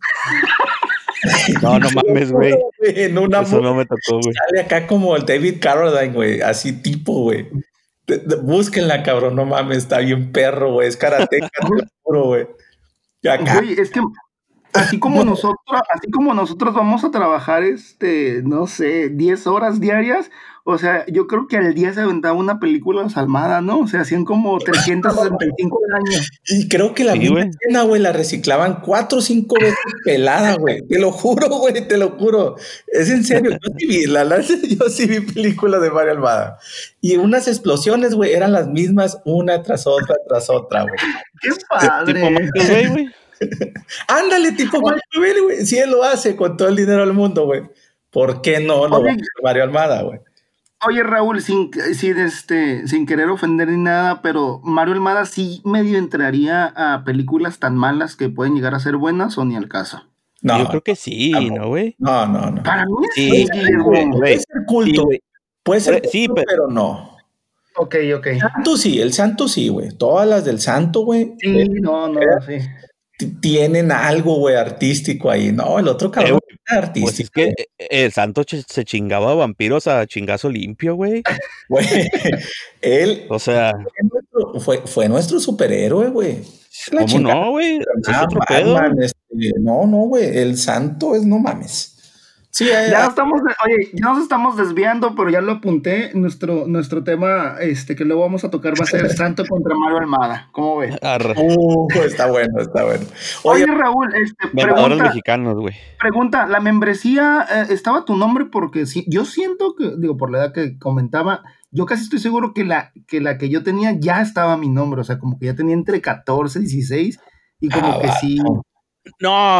No, no mames, güey. En una Eso no me tocó, güey. Sale acá como el David Carradine, güey. Así tipo, güey. Búsquenla, cabrón. No mames, está bien perro, güey. Es karateca, puro, güey. Güey, es que así como nosotros, así como nosotros vamos a trabajar, este, no sé, 10 horas diarias, o sea, yo creo que al día se aventaba una película salmada, ¿no? O sea, hacían como 365 años. Y creo que la misma escena, güey, la reciclaban cuatro o cinco veces pelada, güey. Te lo juro, güey, te lo juro. Es en serio. Yo sí vi, la, yo sí vi películas de Mario Almada. Y unas explosiones, güey, eran las mismas una tras otra, tras otra, güey. Qué padre. güey. Ándale, tipo Michael güey. Si él lo hace con todo el dinero del mundo, güey. ¿Por qué no lo Mario Almada, güey? Oye, Raúl, sin, sin, este, sin querer ofender ni nada, pero Mario Almada sí medio entraría a películas tan malas que pueden llegar a ser buenas o ni al caso. No, yo creo que sí, ¿no, güey? No, no, no. Para mí sí, güey. Puede ser culto. puede ser sí, pero, no. Ok, ok. El santo sí, el santo sí, güey. Todas las del santo, güey. Sí, eh, no, no, sí tienen algo, güey, artístico ahí. No, el otro cabrón eh, artístico. Pues es que eh, el santo se chingaba vampiros a chingazo limpio, güey. Güey, él. O sea. Fue, fue nuestro superhéroe, güey. ¿Cómo no, güey? Este, no, no, güey. El santo es no mames. Sí, ya, nos estamos, oye, ya nos estamos desviando, pero ya lo apunté. Nuestro, nuestro tema, este, que luego vamos a tocar va a ser Santo contra Mario Almada. ¿Cómo ves? Uh, está bueno, está bueno. Oye, Raúl, este, pregunta, mexicanos, güey. Pregunta, ¿la membresía eh, estaba tu nombre? Porque sí, yo siento que, digo, por la edad que comentaba, yo casi estoy seguro que la, que la que yo tenía ya estaba mi nombre, o sea, como que ya tenía entre 14 y 16, y como ah, que sí. No,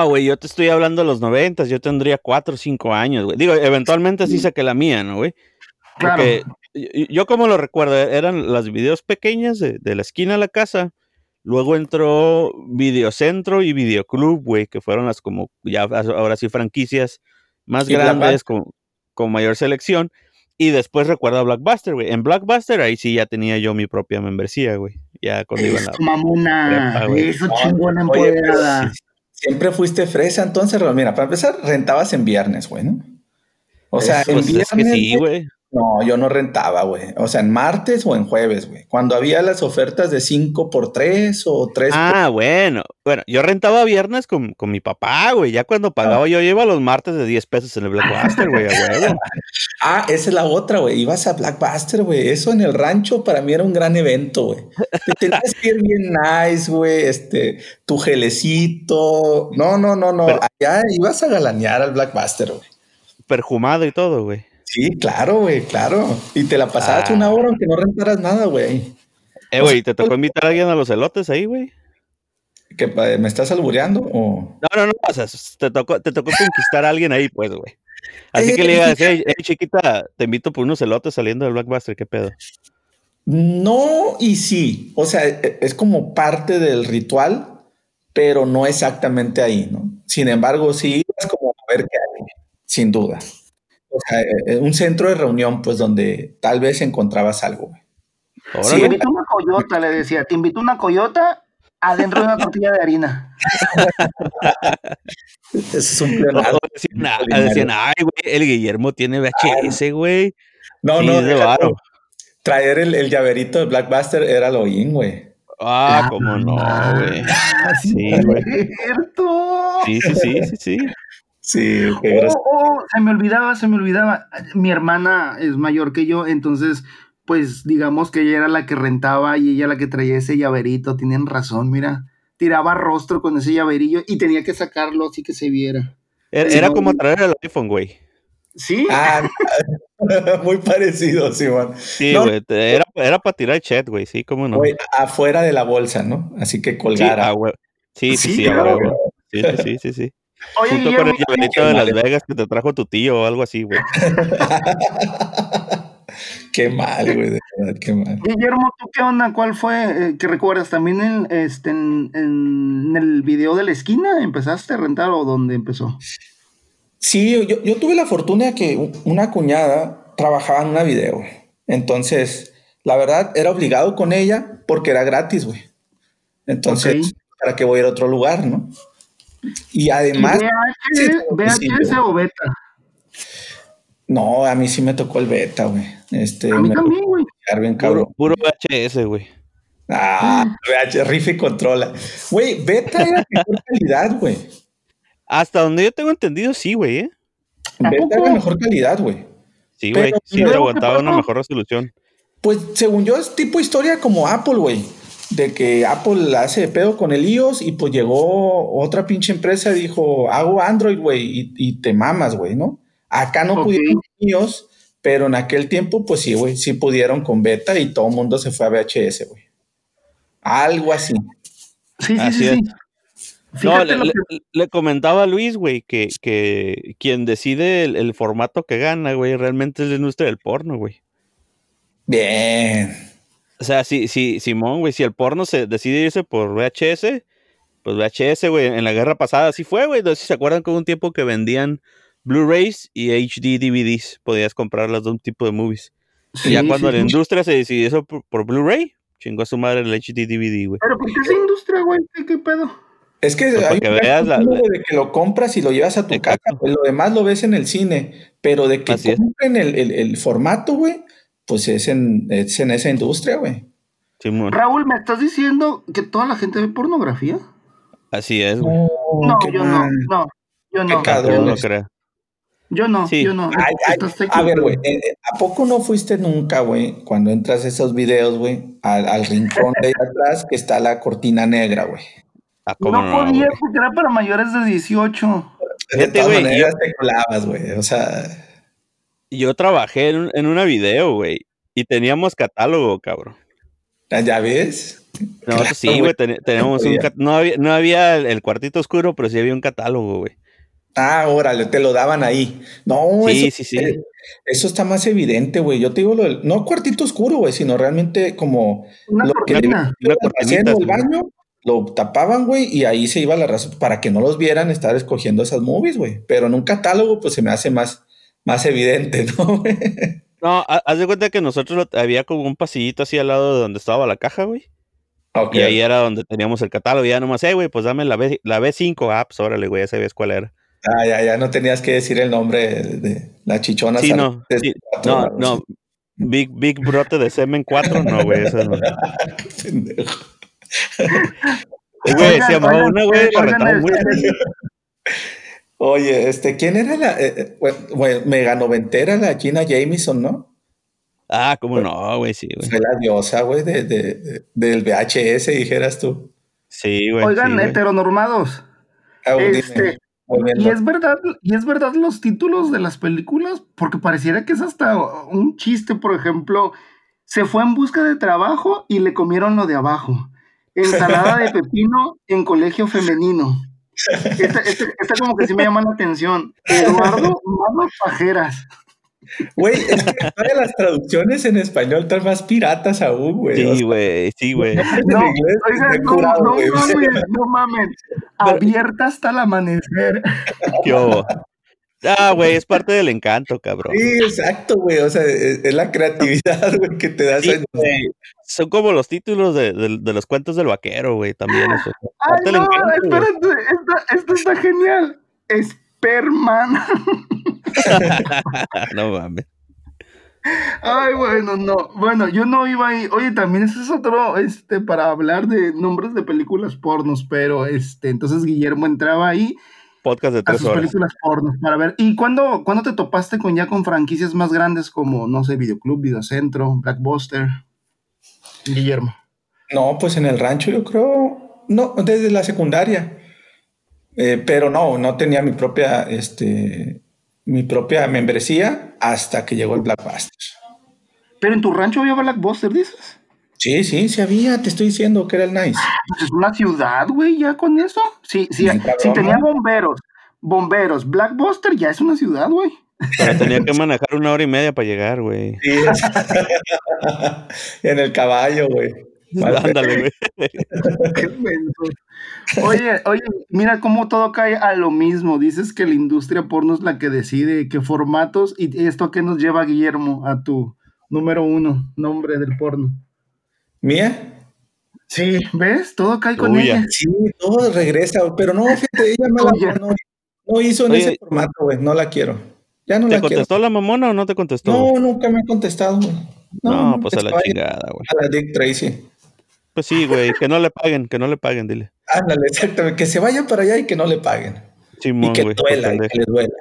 güey, yo te estoy hablando de los noventas, yo tendría cuatro o cinco años, güey. Digo, eventualmente sí saqué la mía, ¿no, güey? Porque yo como lo recuerdo, eran las videos pequeñas de, la esquina a la casa, luego entró Videocentro y Videoclub, güey, que fueron las como, ya ahora sí franquicias más grandes, con, con mayor selección, y después recuerdo a Blockbuster, güey. En Blockbuster ahí sí ya tenía yo mi propia membresía, güey. Ya a la... Mamona, eso chingona empoderada. Siempre fuiste fresa, entonces, mira, para empezar, rentabas en viernes, güey, ¿no? O sea, en viernes. Es que sí, güey. No, yo no rentaba, güey. O sea, en martes o en jueves, güey. Cuando había las ofertas de 5 por 3 o 3 Ah, bueno. Bueno, yo rentaba viernes con, con mi papá, güey. Ya cuando pagaba, yo iba los martes de 10 pesos en el Blackbuster, güey, ah, esa es la otra, güey. Ibas a Blackbuster, güey. Eso en el rancho para mí era un gran evento, güey. Te tenías que ir bien nice, güey. Este, tu gelecito. No, no, no, no. Allá ibas a galanear al Blackbuster, güey. Perjumado y todo, güey. Sí, claro, güey, claro. Y te la pasabas una hora aunque no rentaras nada, güey. Eh, güey, ¿te tocó invitar a alguien a los elotes ahí, güey? ¿Que me estás albureando o...? No, no, no, o sea, te tocó, te tocó conquistar a alguien ahí, pues, güey. Así que le digas, hey, chiquita, te invito por unos elotes saliendo del Blockbuster, ¿qué pedo? No y sí, o sea, e, es como parte del ritual, pero no exactamente ahí, ¿no? Sin embargo, sí es como a ver qué hay, sin duda. O sea, e, e, un centro de reunión, pues, donde tal vez encontrabas algo, güey. Sí, te invito una coyota, le decía, te invito una coyota adentro de una tortilla de harina. Eso es un plan. Decían, ay, güey, el Guillermo tiene VHS, güey. No, no, de traer el, el, llaverito de Blackbuster era lo in, güey. Ah, cómo no, güey. Sí, güey. Sí, sí, sí, sí, sí. Sí, oh, oh, se me olvidaba, se me olvidaba. Mi hermana es mayor que yo, entonces, pues digamos que ella era la que rentaba y ella la que traía ese llaverito. Tienen razón, mira. Tiraba rostro con ese llaverillo y tenía que sacarlo así que se viera. Era, como traer el iPhone, güey. Sí. Ah, muy parecido, sí, güey. Sí, güey. era, era para tirar chat, güey, sí, cómo no. afuera de la bolsa, ¿no? Así que colgara. Sí, sí, sí, sí, sí, sí, sí, Oye, Junto con el llaverito de Las Vegas que te trajo tu tío o algo así, güey. qué mal, güey, de verdad, qué mal. Guillermo, ¿tú qué onda? ¿Cuál fue eh, que recuerdas? ¿También en, este, en, en, el video de la esquina empezaste a rentar o dónde empezó? Sí, yo, yo tuve la fortuna que una cuñada trabajaba en una video. Entonces, la verdad, era obligado con ella porque era gratis, güey. Entonces, ¿para qué voy a ir a otro lugar, no? Y además... VHS, o beta? No, a mí sí me tocó el beta, güey. Este, a mí también, güey. Puro, puro VHS, güey. Ah, VHS, riff y controla. Güey, beta era mejor calidad, güey. Hasta donde yo tengo entendido, sí, güey, ¿eh? Beta de mejor calidad, güey. Sí, güey. Sí, aguantaba una mejor resolución. Pues según yo es tipo historia como Apple, güey. De que Apple hace pedo con el iOS y pues llegó otra pinche empresa y dijo, hago Android, güey, y, te mamas, güey, ¿no? Acá no pudieron iOS, pero en aquel tiempo, pues sí, güey, sí pudieron con beta y todo el mundo se fue a VHS, güey. Algo así. Sí, sí, sí, no, le, comentaba a Luis, güey, que, que quien decide el, formato que gana, güey, realmente es la industria del porno, güey. Bien. O sea, si, si, Simón, güey, si el porno se decide irse por VHS, pues VHS, güey, en la guerra pasada así fue, güey. No sé si se acuerdan que hubo un tiempo que vendían Blu-rays y HD DVDs. Podías comprar los dos tipos de movies. y ya cuando la industria se decidió eso por, Blu-ray, chingó a su madre el HD DVD, güey. Pero ¿por qué esa industria, güey? ¿Qué pedo? Es que hay que veas de que lo compras y lo llevas a tu casa, pues lo demás lo ves en el cine, pero de que compren el, formato, güey, pues es en, en esa industria, güey. Raúl, ¿me estás diciendo que toda la gente ve pornografía? Así es, güey. No, yo no, no, yo no. Yo no creo. Yo no, yo no. a ver, güey, eh, eh, ¿a poco no fuiste nunca, güey, cuando entras a esos videos, güey, al, al rincón de ahí atrás que está la cortina negra, güey? Ah, no, podía porque era para mayores de 18. de todas maneras te colabas, güey. O sea. Yo trabajé en, una video, güey. Y teníamos catálogo, cabrón. Ah, ¿Ya ves? No, sí, güey. tenemos un no había, no había el, cuartito oscuro, pero sí había un catálogo, güey. Ah, órale, te lo daban ahí. No, sí, eso, sí, sí. eso está más evidente, güey. Yo te digo, lo no cuartito oscuro, güey, sino realmente como una lo cortina. que haciendo el baño lo tapaban, güey, y ahí se iba la razón para que no los vieran estar escogiendo esas movies, güey. Pero en un catálogo, pues se me hace más, más evidente, ¿no? no, haz de cuenta que nosotros había como un pasillito así al lado de donde estaba la caja, güey. Y ahí era donde teníamos el catálogo. Y ya nomás, eh, güey, pues dame la, B, la B5 apps, ah, órale, güey, ya sabías cuál era. Ah, ya, ya no tenías que decir el nombre de la chichona. Sí, no, no, no. Big, Big Brote de Semen 4, no, güey, eso no. Güey, se llamaba una, güey, Oye, este, ¿quién era la eh, eh mega noventera la Gina Jameson, no? Ah, cómo no, güey, sí, güey. Fue la diosa, güey, de, de, del VHS, dijeras tú. Sí, güey. Oigan, heteronormados. Ah, este, y es verdad, y es verdad los títulos de las películas, porque pareciera que es hasta un chiste, por ejemplo, se fue en busca de trabajo y le comieron lo de abajo. Ensalada de pepino en colegio femenino. Esta, esta, como que sí me llama la atención. Eduardo Manos Pajeras. Güey, es que las traducciones en español están más piratas aún, güey. Sí, güey, sí, güey. No, no, no, mames, no mames. Abierta hasta el amanecer. ¿Qué Ah, güey, es parte del encanto, cabrón. Sí, exacto, güey. O sea, e, es, la creatividad, güey, que te da sí, Son como los títulos de, de, los cuentos del vaquero, güey, también. Eso. Ay, no, espérate, esto, está genial. Sperman. no mames. Ay, bueno, no. Bueno, yo no iba ahí. Oye, también ese es otro, este, para hablar de nombres de películas pornos, pero este, entonces Guillermo entraba ahí podcast de tres a sus películas porno para ver. ¿Y cuándo, cuándo te topaste con ya con franquicias más grandes como, no sé, Videoclub, Videocentro, Blackbuster? Guillermo. No, pues en el rancho yo creo, no, desde la secundaria. Eh, pero no, no tenía mi propia, este, mi propia membresía hasta que llegó el Blackbuster. Pero en tu rancho había Blackbuster, dices. Sí, sí, sí había, te estoy diciendo que era el nice. Pues es una ciudad, güey, ya con eso. Sí, sí, si tenía bomberos, bomberos, Blackbuster ya es una ciudad, güey. Pero tenía que manejar una hora y media para llegar, güey. Sí. en el caballo, güey. Ándale, güey. oye, oye, mira cómo todo cae a lo mismo. Dices que la industria porno es la que decide qué formatos y esto a qué nos lleva, Guillermo, a tu número uno, nombre del porno. ¿Mía? Sí, ¿ves? Todo cae con ella. Sí, todo regresa, pero no, fíjate, ella no, no, hizo en ese formato, güey, no la quiero. Ya no ¿Te contestó la mamona o no te contestó? No, nunca me ha contestado, güey. No, pues a la chingada, güey. A la Dick Tracy. Pues sí, güey, que no le paguen, que no le paguen, dile. Ándale, exactamente, que se vayan para allá y que no le paguen. y que duela, y que le duela.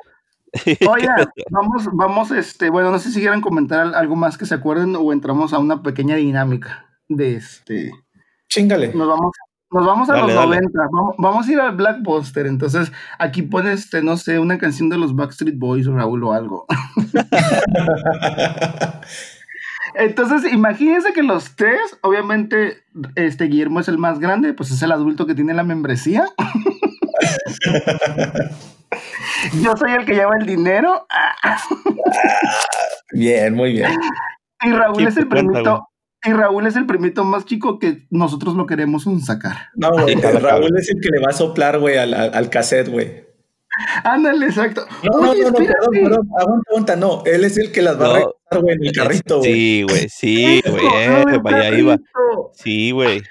Oye, vamos, vamos, este, bueno, no sé si quieran comentar algo más que se acuerden o entramos a una pequeña dinámica de este. Chingale. Nos vamos, nos vamos a los 90. Vamos, a ir al Blackbuster. Entonces, aquí pones, este, no sé, una canción de los Backstreet Boys o Raúl o algo. Entonces, imagínense que los tres, obviamente, este Guillermo es el más grande, pues es el adulto que tiene la membresía. Yo soy el que lleva el dinero. bien, muy bien. Y Raúl es el primito, y Raúl es el primito más chico que nosotros lo queremos un sacar. No, güey, Raúl es el que le va a soplar, güey, al, al, cassette, güey. Ándale, exacto. No, no, no, no, perdón, perdón, aguanta, aguanta, no. Él es el que las va a recortar, güey, en el carrito, güey. Sí, güey, sí, güey, eh, vaya iba. Sí, güey.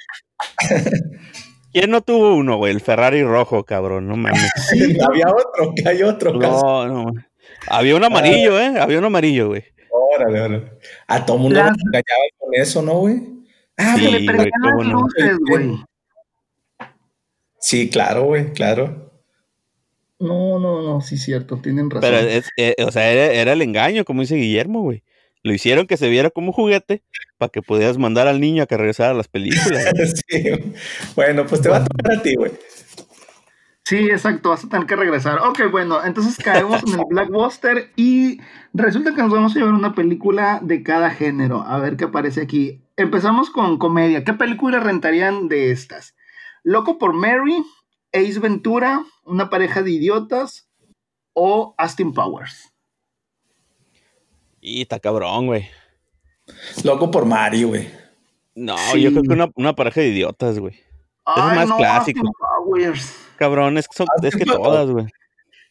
¿Quién no tuvo uno, güey? El Ferrari rojo, cabrón, no mames. Había otro, que hay otro. No, no. Había un amarillo, ¿eh? Había un amarillo, güey. Órale, órale. A todo mundo Las... engañaba con eso, ¿no, güey? Ah, sí, le las luces, güey. Sí, claro, güey, claro. No, no, no, sí, cierto, tienen razón. Pero, es, eh, o sea, era, era, el engaño, como dice Guillermo, güey. Lo hicieron que se viera como un juguete para que pudieras mandar al niño a que regresara a las películas. sí. Bueno, pues te va a tocar a ti, güey. Sí, exacto, vas a tener que regresar. Ok, bueno, entonces caemos en el Blackbuster y resulta que nos vamos a llevar una película de cada género. A ver qué aparece aquí. Empezamos con comedia. ¿Qué película rentarían de estas? Loco por Mary, Ace Ventura, Una pareja de idiotas o Austin Powers. Y está cabrón, güey. Loco por Mary, güey. No, yo creo que una, pareja de idiotas, güey. Es más clásico. Cabrón, es que, son, es que todas, güey.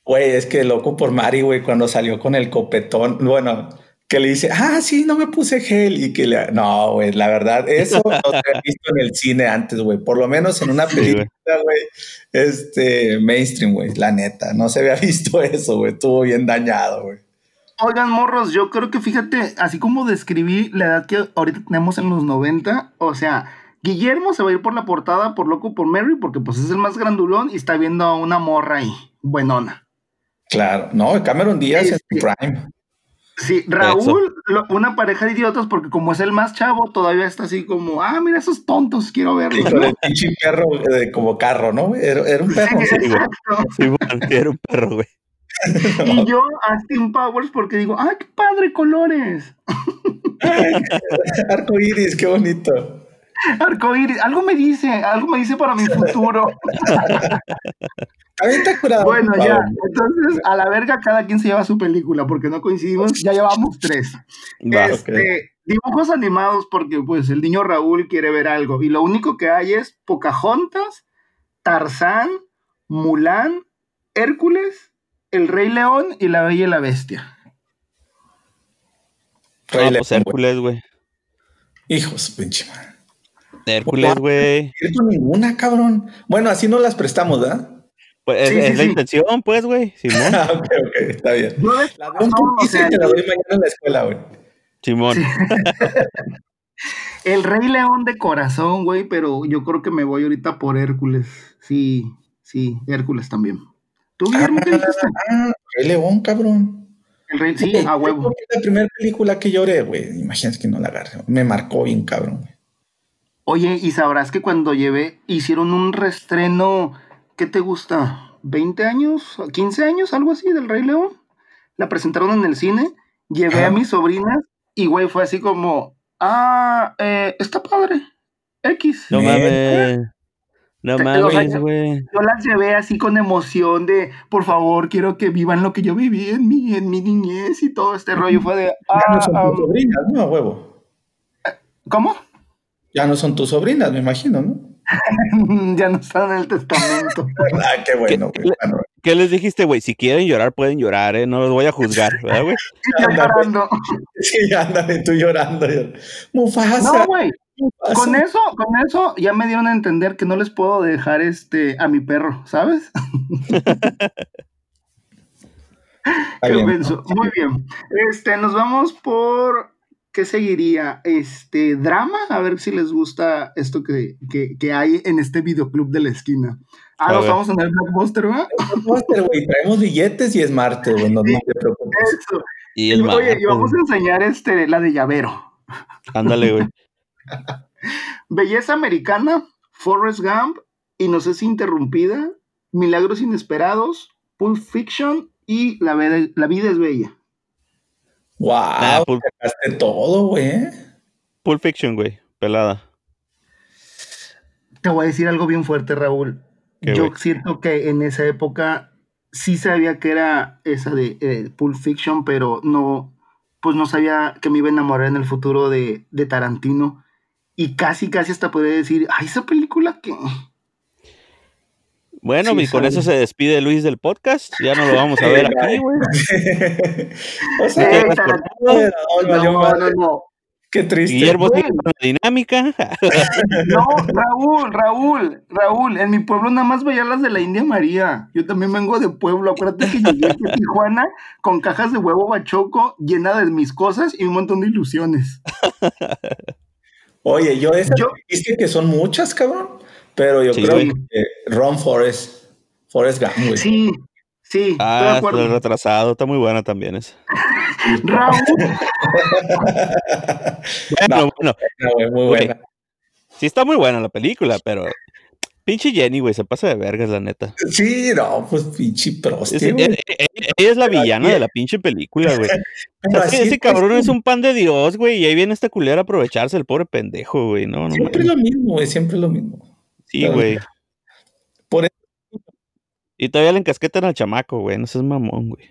Güey, es que loco por Mari, güey, cuando salió con el copetón, bueno, que le dice, ah, sí, no me puse gel y que le... No, güey, la verdad, eso no se había visto en el cine antes, güey, por lo menos en una película, güey, este, mainstream, güey, la neta, no se había visto eso, güey, estuvo bien dañado, güey. Oigan, morros, yo creo que fíjate, así como describí la edad que ahorita tenemos en los 90, o sea, Guillermo se va a ir por la portada por loco por Mary, porque pues es el más grandulón y está viendo a una morra ahí, buenona. Claro, no, Cameron Díaz es Prime. Sí, Raúl, una pareja de idiotas, porque como es el más chavo, todavía está así como, ah, mira esos tontos, quiero verlos. Con el pinche perro eh, como carro, ¿no? Era, un perro. Sí, sí, era un perro, güey. y yo Austin Powers porque digo, ¡ay, qué padre colores! Arco iris, qué bonito. Arco iris, algo me dice, algo me dice para mi futuro. Bueno, ya, entonces a la verga cada quien se lleva su película porque no coincidimos, ya llevamos tres. este, Dibujos animados porque pues el niño Raúl quiere ver algo y lo único que hay es Pocahontas, Tarzán, Mulan, Hércules, El Rey León y La Bella y la Bestia. Rey pues Hércules, güey. Hijos, pinche Hércules, güey. No ninguna, cabrón. Bueno, así no las prestamos, ¿verdad? Pues es, la intención, pues, güey. Simón. Ah, ok, ok, está bien. la doy te la doy mañana en la escuela, güey. Simón. El Rey León de corazón, güey, pero yo creo que me voy ahorita por Hércules. Sí, sí, Hércules también. ¿Tú, Guillermo, qué dijiste? Ah, Rey León, cabrón. El Rey, sí, a huevo. La primera película que lloré, güey. Imagínate que no la agarré. Me marcó bien, cabrón. Oye, y sabrás que cuando llevé, hicieron un restreno ¿qué te gusta? ¿20 años? ¿15 años? Algo así del Rey León. La presentaron en el cine, llevé a mis sobrinas y, güey, fue así como, ah, eh, está padre. X. No mames. No mames, güey. Yo las llevé así con emoción de, por favor, quiero que vivan lo que yo viví en mi, en mi niñez y todo este rollo. Fue de, ah, no son tus sobrinas, ¿no, huevo? ¿Cómo? Ya no son tus sobrinas, me imagino, ¿no? ya no están en el testamento. ah, qué bueno, ¿Qué, les dijiste, güey? Si quieren llorar, pueden llorar, ¿eh? No los voy a juzgar, ¿verdad, güey? llorando. Sí, ándale, tú llorando. Mufasa. No, güey. Con eso, con eso ya me dieron a entender que no les puedo dejar este a mi perro, ¿sabes? Qué Muy bien. Este, nos vamos por ¿qué seguiría? Este, drama, a ver si les gusta esto que, que, hay en este videoclub de la esquina. Ah, nos vamos a el blockbuster, ¿verdad? Blockbuster, güey, traemos billetes y es Marte, güey, no, te preocupes. Eso. Y el Oye, y vamos a enseñar este, la de llavero. Ándale, güey. Belleza americana, Forrest Gump, Inocencia interrumpida, Milagros inesperados, Pulp Fiction y La, la vida es bella. Wow, ah, Pulp... todo, güey. Pulp Fiction, güey, pelada. Te voy a decir algo bien fuerte, Raúl. Yo siento que en esa época sí sabía que era esa de eh, Pulp Fiction, pero no, pues no sabía que me iba a enamorar en el futuro de, de Tarantino. Y casi, casi hasta podría decir, ay, esa película que bueno, y con eso se despide Luis del podcast. Ya no lo vamos a ver aquí, güey. o sea, no, no, no, Qué triste. Guillermo tiene una dinámica. no, Raúl, Raúl, Raúl, en mi pueblo nada más veía las de la India María. Yo también vengo de pueblo. Acuérdate que llegué a Tijuana con cajas de huevo bachoco llena de mis cosas y un montón de ilusiones. Oye, yo esas yo, que son muchas, cabrón. Pero yo creo que Ron Forrest, Forrest Gump, güey. Sí, sí. Ah, estoy el retrasado, está muy buena también esa. Raúl. bueno, bueno. muy buena. Sí, está muy buena la película, pero Pinche Jenny, güey, se pasa de vergas, la neta. Sí, no, pues pinche prosti, es, ella, es la villana de la pinche película, güey. ese cabrón es un pan de Dios, güey, y ahí viene esta culera a aprovecharse el pobre pendejo, güey. No, no siempre es lo mismo, güey, siempre es lo mismo. Sí, güey. Por eso. Y todavía le encasquetan al chamaco, güey. No seas mamón, güey.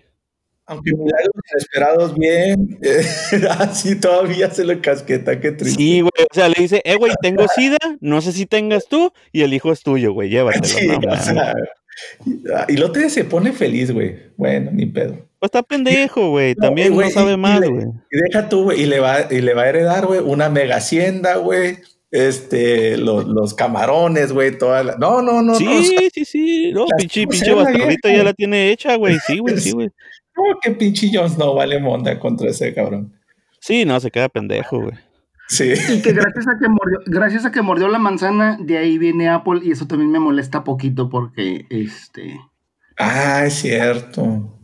Aunque milagros inesperados bien, así todavía se lo encasqueta, qué triste. Sí, güey, o sea, le dice, eh, güey, tengo sida, no sé si tengas tú, y el hijo es tuyo, güey, llévatelo. Sí, o sea, y lo te se pone feliz, güey. Bueno, ni pedo. Pues está pendejo, güey. También no, sabe más, güey. Y deja tú, güey. Y le va, y le va a heredar, güey, una mega hacienda, güey este, los, los camarones, güey, toda la... No, no, no, sí, no. Sí, sí, No, pinche, pinche bastardita ya la tiene hecha, güey. Sí, güey, sí, güey. ¿Cómo que pinche Jones no vale monda contra ese cabrón? Sí, no, se queda pendejo, güey. Sí. Y que gracias a que mordió, gracias a que mordió la manzana, de ahí viene Apple, y eso también me molesta poquito porque este. Ah, es cierto.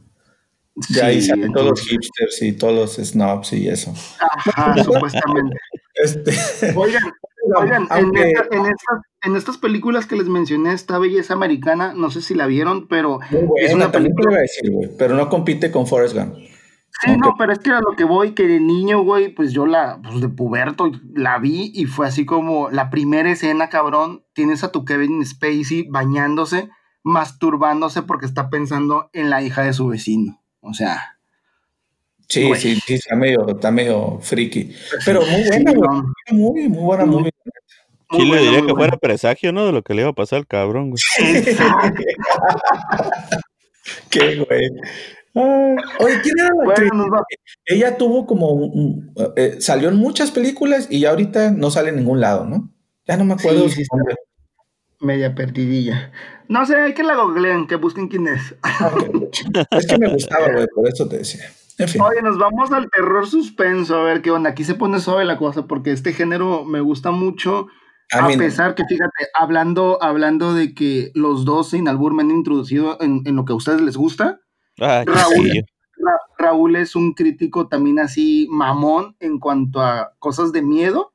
De ahí salen todos los hipsters y todos los snobs y eso. Ajá, supuestamente. Este... Oigan, oigan en, estas, películas que les mencioné, esta belleza americana, no sé si la vieron, pero es una película, decir, pero no compite con Forrest Gump. Sí, no, pero es que a lo que voy, que de niño, güey, pues yo la, pues de puberto, la vi y fue así como la primera escena, cabrón, tienes a tu Kevin Spacey bañándose, masturbándose porque está pensando en la hija de su vecino. O sea. Sí, sí, sí, está medio, está medio friki. Pero muy buena, güey. Muy, muy buena, muy, ¿Quién le diría que fuera presagio, no? De lo que le iba a pasar al cabrón, güey. Qué güey. Oye, ¿quién era la actriz? Ella tuvo como. Eh, salió en muchas películas y ya ahorita no sale en ningún lado, ¿no? Ya no me acuerdo. está media perdidilla. No sé, hay que la googleen, que busquen quién es. Ah, es que me gustaba, güey, por eso te decía. En fin. Oye, nos vamos al terror suspenso, a ver qué onda. Aquí se pone suave la cosa, porque este género me gusta mucho. A, pesar que, fíjate, hablando, hablando de que los dos sin albur me han introducido en, en lo que a ustedes les gusta, Raúl, es un crítico también así mamón en cuanto a cosas de miedo.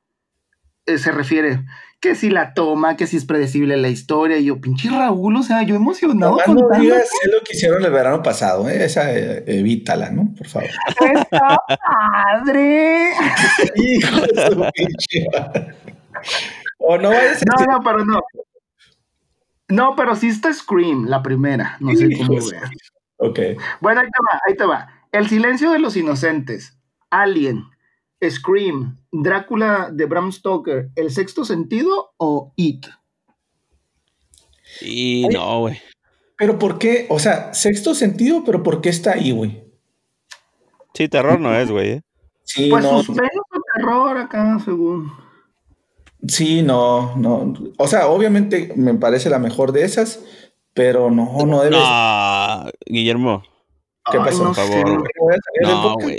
Eh, se refiere que si la toma, que si es predecible la historia. Y yo, pinche Raúl, o sea, yo emocionado. No, no digas es lo que hicieron el verano pasado, ¿eh? esa eh, evítala, ¿no? Por favor. Está padre. Hijo de su pinche. o no vayas a No, no, pero no. No, pero sí está Scream, la primera. No sé cómo vea. Ok. Bueno, ahí te va, ahí te va. El silencio de los inocentes, Alien, Scream, Drácula de Bram Stoker, ¿El sexto sentido o It? Y no, güey. Pero ¿por qué? O sea, sexto sentido, pero ¿por qué está ahí, güey? Sí, terror no es, güey. ¿eh? Sí, pues no. suspenso, terror acá, según. Sí, no, no. O sea, obviamente me parece la mejor de esas, pero no, no debes. No, Guillermo. ¿Qué pasó? Por favor. No, güey.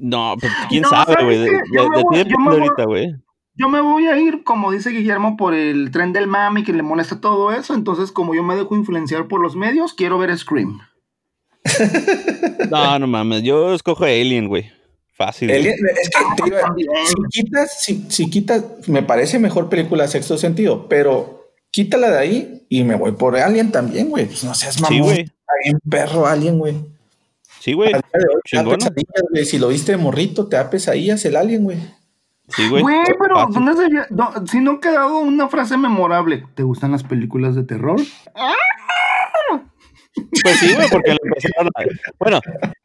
No, pues, quién sabe, güey. De, ahorita, güey. Yo me voy a ir, como dice Guillermo, por el tren del mami que le molesta todo eso. Entonces, como yo me dejo influenciar por los medios, quiero ver Scream. no, no mames. Yo escojo Alien, güey. Fácil. Alien, es que te si quitas, si, si quitas, me parece mejor película Sexto Sentido, pero quítala de ahí y me voy por Alien también, güey. Pues no seas mamón. Sí, güey. Hay un perro Alien, güey. Sí, güey. Si lo viste de morrito, te da pesadillas el Alien, güey. Sí, güey. Güey, pero si no ha quedado una frase memorable. ¿Te gustan las películas de terror? Pues sí, güey, porque le empezaron a... Bueno,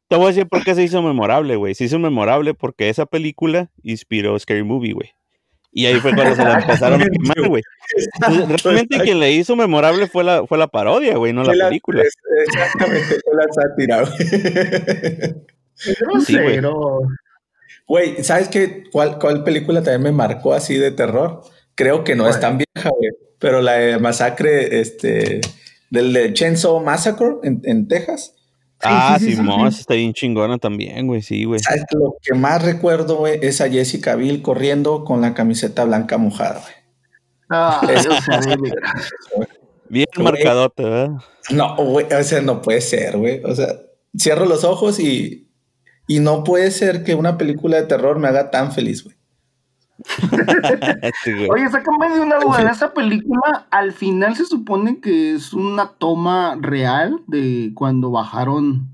te voy a decir por qué se hizo memorable, güey. Se hizo memorable porque esa película inspiró Scary Movie, güey. Y ahí fue cuando se la empezaron a quemar, güey. Realmente quien le hizo memorable fue la, fue la parodia, güey, no la, película. Exactamente, fue la sátira, güey. Sí, güey. Güey, ¿sabes qué? ¿Cuál, ¿Cuál película también me marcó así de terror? Creo que no es tan vieja, güey. Pero la de masacre, este, del de Chainsaw Massacre en, en Texas ah, sí, sí, está bien chingona también, güey, sí, güey. Lo que más recuerdo, güey, es a Jessica Biel corriendo con la camiseta blanca mojada, güey. Ah, eso Bien marcadote, ¿verdad? No, güey, o sea, no puede ser, güey. O sea, cierro los ojos y, y no puede ser que una película de terror me haga tan feliz, güey. Oye, sácame de una duda. En esa película, al final se supone que es una toma real de cuando bajaron,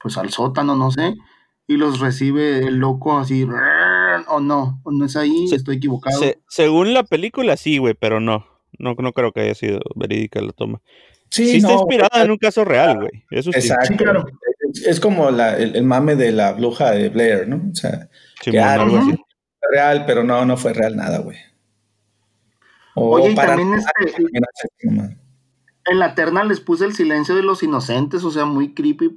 pues al sótano, no sé, y los recibe el loco así, o no, o no es ahí, estoy equivocado. según la película, sí, güey, pero no. no. No creo que haya sido verídica la toma. Sí, está inspirada en un caso real, güey. Eso sí. Exacto. claro. Es, como el, mame de la bruja de Blair, ¿no? O sea, real, pero no, no fue real nada, güey. Oye, y también este, en la terna les puse el silencio de los inocentes, o sea, muy creepy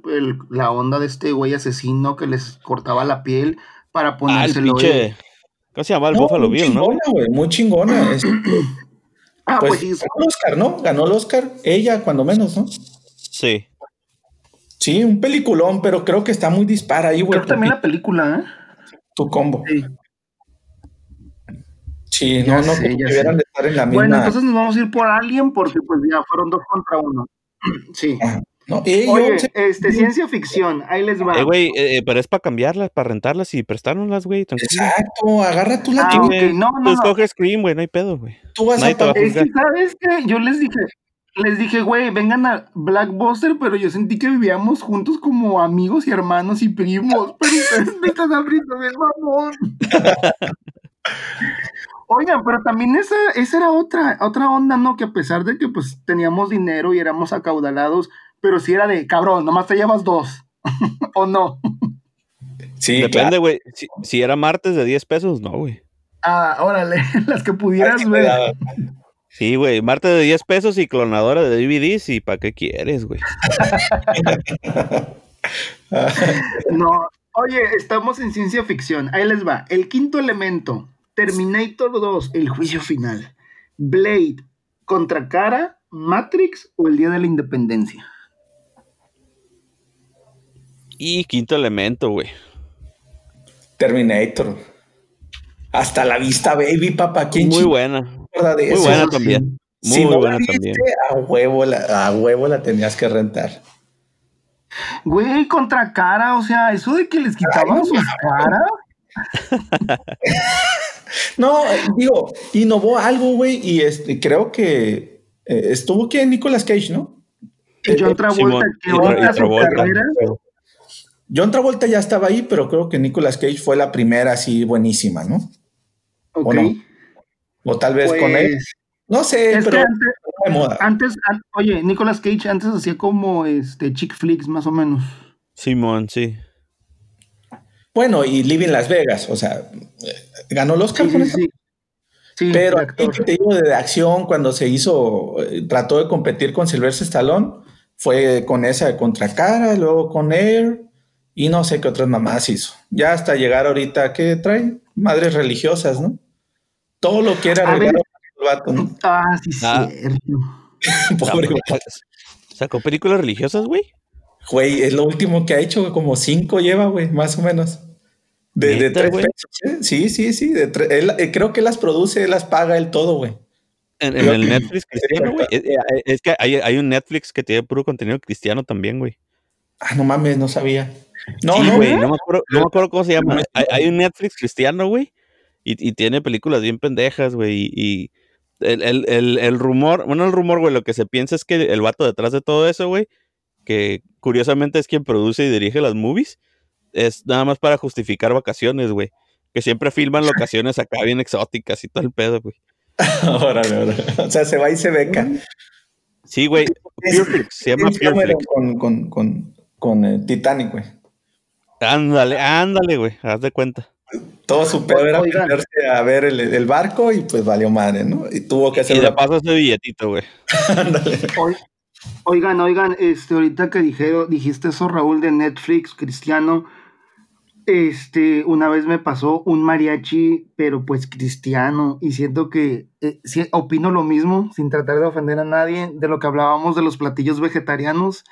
la onda de este güey asesino que les cortaba la piel para ponérselo. Ah, ¿Cómo se llama el Buffalo Bill, no? muy chingona. ah, pues, pues Ganó el Oscar, ¿no? Ganó el Oscar, ella, cuando menos, ¿no? Sí. Sí, un peliculón, pero creo que está muy dispara ahí, güey. Creo también la película, ¿eh? Tu combo. Sí. Sí, no, no, que debieran estar en la misma. Bueno, entonces nos vamos a ir por alguien porque pues ya fueron dos contra uno. Sí. No, Oye, este, ciencia ficción, ahí les va. Eh, güey, eh, eh, pero es para cambiarlas, para rentarlas y prestárnoslas, güey. Exacto, agarra tú la ah, No, no, Tú escoges Scream, güey, no hay pedo, güey. Tú vas a, a es que, ¿sabes qué? Yo les dije, les dije, güey, vengan a Blackbuster, pero yo sentí que vivíamos juntos como amigos y hermanos y primos. Pero ustedes me están abriendo mamón. Oigan, pero también esa, esa era otra, otra onda, ¿no? Que a pesar de que pues teníamos dinero y éramos acaudalados, pero si era de, cabrón, nomás te llevas dos, ¿o no? Sí, Depende, güey. Si, era martes de 10 pesos, no, güey. Ah, órale, las que pudieras ver. Sí, güey, martes de 10 pesos y clonadora de DVDs, ¿y para qué quieres, güey? no, oye, estamos en ciencia ficción. Ahí les va. El quinto elemento, Terminator 2, el juicio final. Blade, contra cara, Matrix o el Día de la Independencia. Y quinto elemento, güey. Terminator. Hasta la vista, baby, papá. Muy buena. Muy buena también. Muy buena también. A huevo, la, a huevo la tenías que rentar. Güey, contra cara, o sea, eso de que les quitaban sus caras. no, digo, innovó algo, güey, y este, creo que eh, estuvo aquí en Nicolas Cage, ¿no? John Travolta, que otra su carrera. John Travolta ya estaba ahí, pero creo que Nicolas Cage fue la primera así buenísima, ¿no? Ok. O, tal vez con él. Pues, no sé, pero antes, oye, Nicolas Cage antes hacía como este chick flicks más o menos. Simón, sí. Bueno, y Living Las Vegas, o sea, ganó los Oscar sí, sí, Pero aquí que te digo de acción, cuando se hizo, eh, trató de competir con Sylvester Stallone, fue con esa de Contracara, luego con Air, y no sé qué otras mamás hizo. Ya hasta llegar ahorita, ¿qué trae? Madres religiosas, ¿no? Todo lo que era el vato, ¿no? Ah, sí, ah. cierto. Pobre ¿Sacó películas religiosas, güey? Güey, es lo último que ha hecho, como cinco lleva, güey, más o menos. De, tres ¿eh? Sí, sí, sí. Eh, creo que las produce, las paga él todo, güey. En, el Netflix cristiano, güey. Es, es, que hay, hay, un Netflix que tiene puro contenido cristiano también, güey. Ah, no mames, no sabía. No, no, güey, no me, acuerdo, no me acuerdo cómo se llama. Hay, un Netflix cristiano, güey, y, y, tiene películas bien pendejas, güey, y, el, el, el, el, rumor, bueno, el rumor, güey, lo que se piensa es que el vato detrás de todo eso, güey, que curiosamente es quien produce y dirige las movies, es nada más para justificar vacaciones, güey. Que siempre filman locaciones acá bien exóticas y todo el pedo, güey. Órale, órale. O sea, se va y se beca. Sí, güey. Se llama Pureflix. Con, con, con, con eh, Titanic, güey. Ándale, ándale, güey, haz de cuenta. Todo su pedo era meterse a ver el, barco y pues valió madre, ¿no? Y tuvo que hacer. Y le paso ese billetito, güey. ándale. Oigan, oigan, este, ahorita que dijeron, dijiste eso, Raúl, de Netflix, cristiano. Este, una vez me pasó un mariachi, pero pues cristiano, y siento que eh, opino lo mismo, sin tratar de ofender a nadie, de lo que hablábamos de los platillos vegetarianos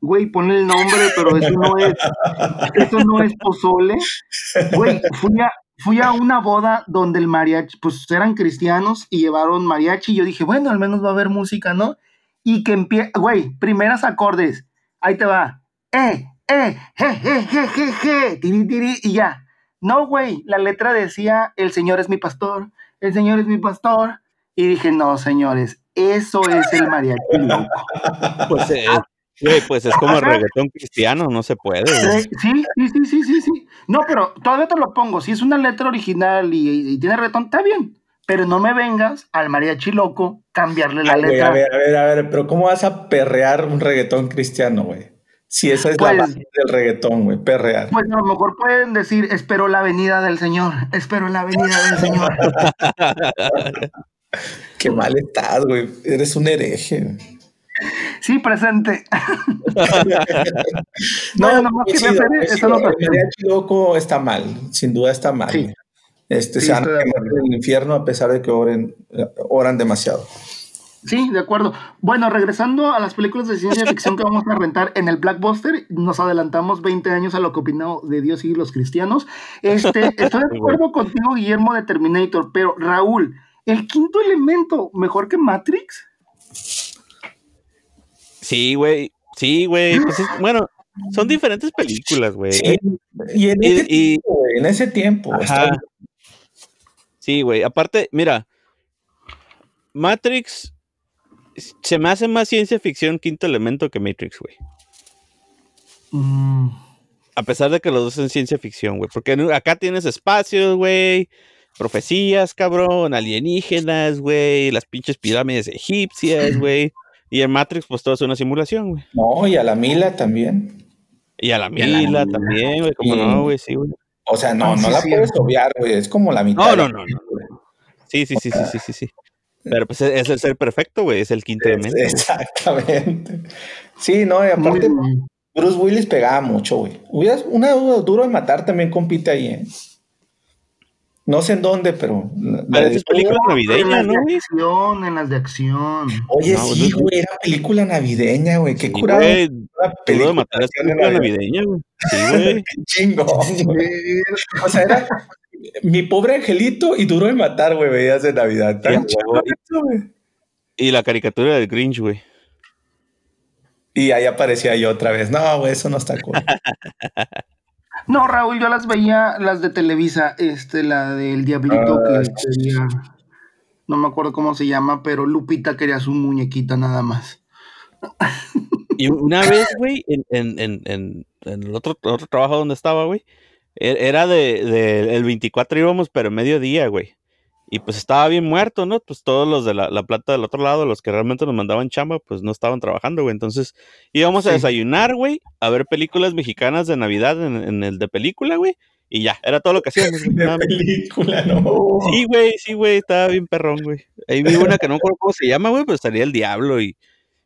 güey, ponle el nombre, pero eso no es, eso no es pozole. Güey, fui a, una boda donde el mariachi, pues eran cristianos y llevaron mariachi, y yo dije, bueno, al menos va a haber música, ¿no? Y que empieza, güey, primeras acordes, ahí te va, eh, eh, je, je, je, je, je, tiri, tiri, y ya. No, güey, la letra decía, el Señor es mi pastor, el Señor es mi pastor, y dije, no, señores, eso es el mariachi loco. Pues eh, Güey, pues es como el reggaetón cristiano, no se puede. Sí, sí, sí, sí, sí, sí. No, pero todavía te lo pongo. Si es una letra original y, tiene reggaetón, está bien. Pero no me vengas al mariachi loco cambiarle la letra. a ver, a ver, a ver, pero ¿cómo vas a perrear un reggaetón cristiano, güey? Si esa es la pues base del reggaetón, güey, perrear. Pues a lo mejor pueden decir, espero la venida del Señor, espero la venida del Señor. Qué mal estás, güey. Eres un hereje. Sí, presente. no, no, no, sí, eso no loco está mal, sin duda está mal. Sí. Este, se han en el infierno a pesar de que oren, oran demasiado. Sí, de acuerdo. Bueno, regresando a las películas de ciencia ficción que vamos a rentar en el Blackbuster, nos adelantamos 20 años a lo que opinó de Dios y los cristianos. Este, estoy de acuerdo contigo, Guillermo, de Terminator, pero Raúl, ¿el quinto elemento mejor que Matrix? Sí, güey. Sí, güey. Pues bueno, son diferentes películas, güey. y en ese tiempo, en ese tiempo. Sí, güey. Aparte, mira, Matrix se me hace más ciencia ficción quinto elemento que Matrix, güey. Mm. A pesar de que los dos son ciencia ficción, güey. Porque acá tienes espacios, güey. Profecías, cabrón. Alienígenas, güey. Las pinches pirámides egipcias, güey. Y en Matrix, pues todo es una simulación, güey. No, y a la Mila también. Y a la Mila, también, güey. Como no, güey, sí, güey. O sea, no, no la puedes obviar, güey. Es como la mitad. No, no, no. Sí, sí, sí, sí, sí, sí, sí. Pero pues es el ser perfecto, güey. Es el quinto elemento. Exactamente. Sí, no, y aparte, Bruce Willis pegaba mucho, güey. Una duro de matar también compite ahí, ¿eh? No sé en dónde, pero. Pero es película navideña, ¿no? En las de acción, en las de acción. Oye, sí, güey, era película navideña, güey. Qué curado. Güey, película de matar es película navideña, güey. Sí, güey. Güey. O sea, era mi pobre angelito y duro de matar, güey, veías de Navidad. Tan güey. Y la caricatura del Grinch, güey. Y ahí aparecía yo otra vez. No, güey, eso no está cool. no, Raúl, yo las veía, las de Televisa, este, la del Diablito ah, que tenía, no me acuerdo cómo se llama, pero Lupita quería su muñequita nada más. y una vez, güey, en, en, en, en, el otro, otro trabajo donde estaba, güey, era de, de, el 24 íbamos, pero mediodía, güey. Y pues estaba bien muerto, ¿no? Pues todos los de la, la, plata del otro lado, los que realmente nos mandaban chamba, pues no estaban trabajando, güey. Entonces íbamos a desayunar, güey, a ver películas mexicanas de Navidad en, el de película, güey. Y ya, era todo lo que hacíamos, güey. De película, no. Sí, güey, sí, güey, estaba bien perrón, güey. Ahí vi una que no me acuerdo cómo se llama, güey, pues salía el diablo y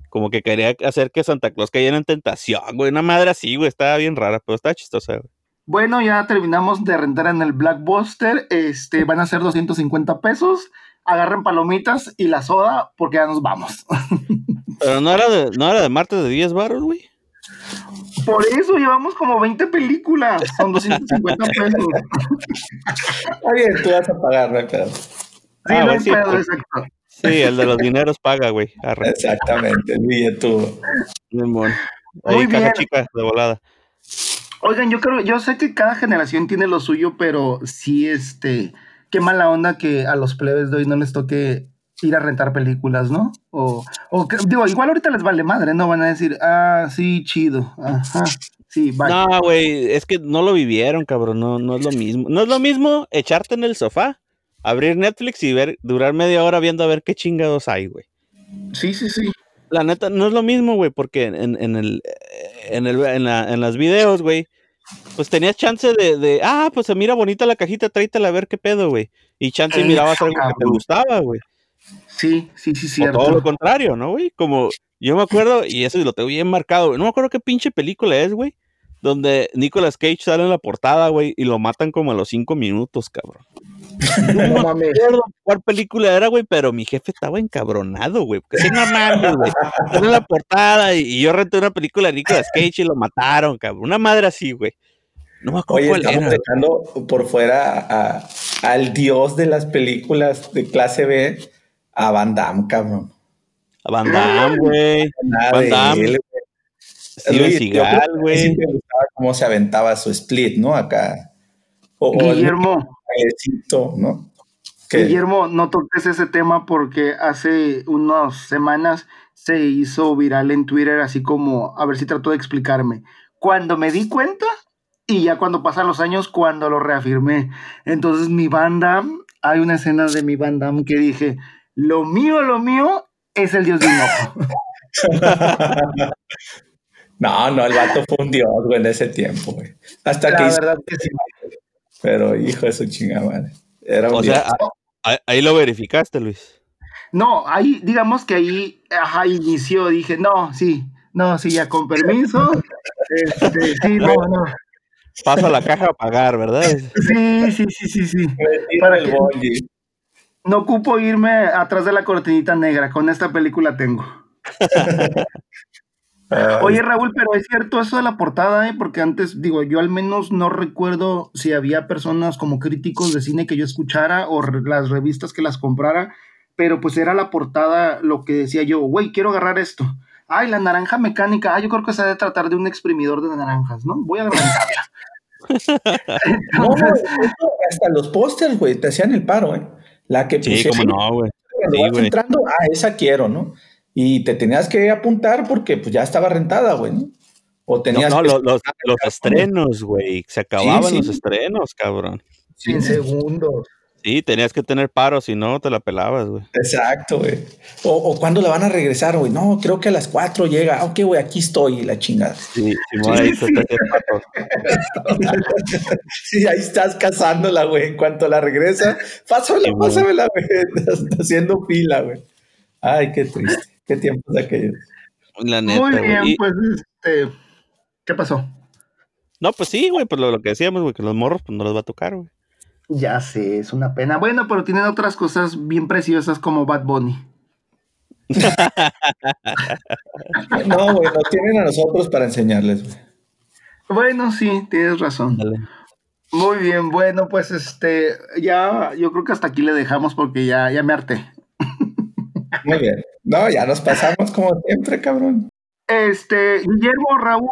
como que quería hacer que Santa Claus cayera en tentación, güey. Una madre así, güey, estaba bien rara, pero estaba chistosa, güey. Bueno, ya terminamos de rentar en el Blackbuster. Este, van a ser 250 pesos. Agarren palomitas y la soda porque ya nos vamos. Pero no era de, no era de martes de 10 baros, güey. Por eso llevamos como 20 películas. Son 250 pesos. Está bien, tú vas a pagar, ¿no? Sí, ah, no sí, pedo, exacto. Sí, el de los dineros paga, güey. Exactamente, el billete. Ahí, Muy caja bien. chica de volada. Oigan, yo creo, yo sé que cada generación tiene lo suyo, pero sí, este, qué mala onda que a los plebes de hoy no les toque ir a rentar películas, ¿no? O, o digo, igual ahorita les vale madre, ¿no? Van a decir, ah, sí, chido, ajá, sí, vale. No, güey, es que no lo vivieron, cabrón, no, no es lo mismo. No es lo mismo echarte en el sofá, abrir Netflix y ver, durar media hora viendo a ver qué chingados hay, güey. Sí, sí, sí. La neta, no es lo mismo, güey, porque en, en el en, el, en, la, en las videos, güey, pues tenías chance de, de, ah, pues se mira bonita la cajita, tráetela a ver qué pedo, güey. Y chance mirabas algo que te gustaba, güey. Sí, sí, sí. O todo lo contrario, ¿no, güey? Como, yo me acuerdo, y eso lo tengo bien marcado, güey. No me acuerdo qué pinche película es, güey. Donde Nicolas Cage sale en la portada, güey, y lo matan como a los cinco minutos, cabrón. No, me acuerdo cuál película era, güey, pero mi jefe estaba encabronado, güey. Porque es normal, güey. en la portada y, yo renté una película de Nicolas Cage y lo mataron, cabrón. Una madre así, güey. No me acuerdo Oye, estamos dejando por fuera al dios de las películas de clase B, a Van Damme, cabrón. A Van Damme, güey. Van Damme. Steven Seagal, güey. Me gustaba cómo se aventaba su split, ¿no? Acá. Guillermo. ¿no? Guillermo, no toques ese tema porque hace unas semanas se hizo viral en Twitter, así como, a ver si trató de explicarme. Cuando me di cuenta y ya cuando pasan los años, cuando lo reafirmé. Entonces mi banda, hay una escena de mi banda que dije, lo mío, lo mío es el dios de un no, no, el vato fue un dios, güey, en ese tiempo, güey. Hasta que... Verdad que sí. Pero hijo de su chingada Era o sea, ahí lo verificaste, Luis. No, ahí, digamos que ahí, ajá, inició, dije, no, sí, no, sí, ya con permiso. este, sí, no, no. Pasa la caja a pagar, ¿verdad? Sí, sí, sí, sí, sí. Para el no ocupo irme atrás de la cortinita negra, con esta película tengo. Oye, Raúl, pero es cierto eso de la portada, ¿eh? porque antes, digo, yo al menos no recuerdo si había personas como críticos de cine que yo escuchara o las revistas que las comprara, pero pues era la portada lo que decía yo, güey, quiero agarrar esto. Ay, la naranja mecánica. Ah, yo creo que se debe tratar de un exprimidor de naranjas, ¿no? Voy a agrandarla. no, hasta los pósters, güey, te hacían el paro, ¿eh? La que Sí, como no, güey. Sí, entrando, ah, esa quiero, ¿no? Y te tenías que apuntar porque pues ya estaba rentada, güey, ¿no? O tenías no, los, los, estrenos, güey. Se acababan los estrenos, cabrón. Sin segundos. Sí, tenías que tener paro, si no te la pelabas, güey. Exacto, güey. O, o cuándo la van a regresar, güey. No, creo que a las 4 llega. Ah, ok, güey, aquí estoy, la chingada. Sí, sí, ahí, sí. sí, ahí estás cazándola, güey. En cuanto la regresa, pásamela, pásamela, güey. haciendo pila, güey. Ay, qué triste. Qué tiempos de aquellos. La neta, Muy bien, pues, este, ¿qué pasó? No, pues sí, güey, pues lo, lo que decíamos, güey, que los morros pues no los va a tocar, güey. Ya sé, es una pena. Bueno, pero tienen otras cosas bien preciosas como Bad Bunny. no, güey, nos tienen a nosotros para enseñarles, güey. Bueno, sí, tienes razón. Muy bien, bueno, pues este, ya, yo creo que hasta aquí le dejamos porque ya, ya me harté. Muy bien. No, ya nos pasamos como siempre, cabrón. Este, Guillermo, Raúl,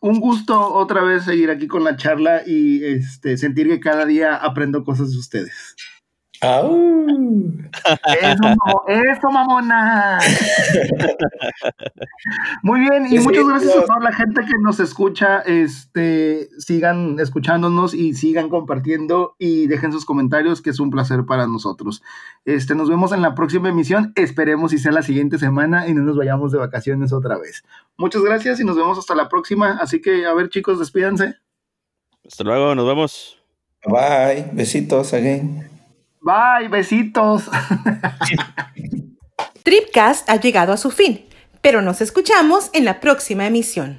un gusto otra vez seguir aquí con la charla y este, sentir que cada día aprendo cosas de ustedes. Eso, mamona. Muy bien, y muchas gracias a toda la gente que nos escucha. Este, sigan escuchándonos y sigan compartiendo y dejen sus comentarios, que es un placer para nosotros. Este, nos vemos en la próxima emisión. Esperemos y sea la siguiente semana y no nos vayamos de vacaciones otra vez. Muchas gracias y nos vemos hasta la próxima. Así que, a ver, chicos, despídanse. Hasta luego, nos vemos. Bye, besitos again. Bye, besitos. Tripcast ha llegado a su fin, pero nos escuchamos en la próxima emisión.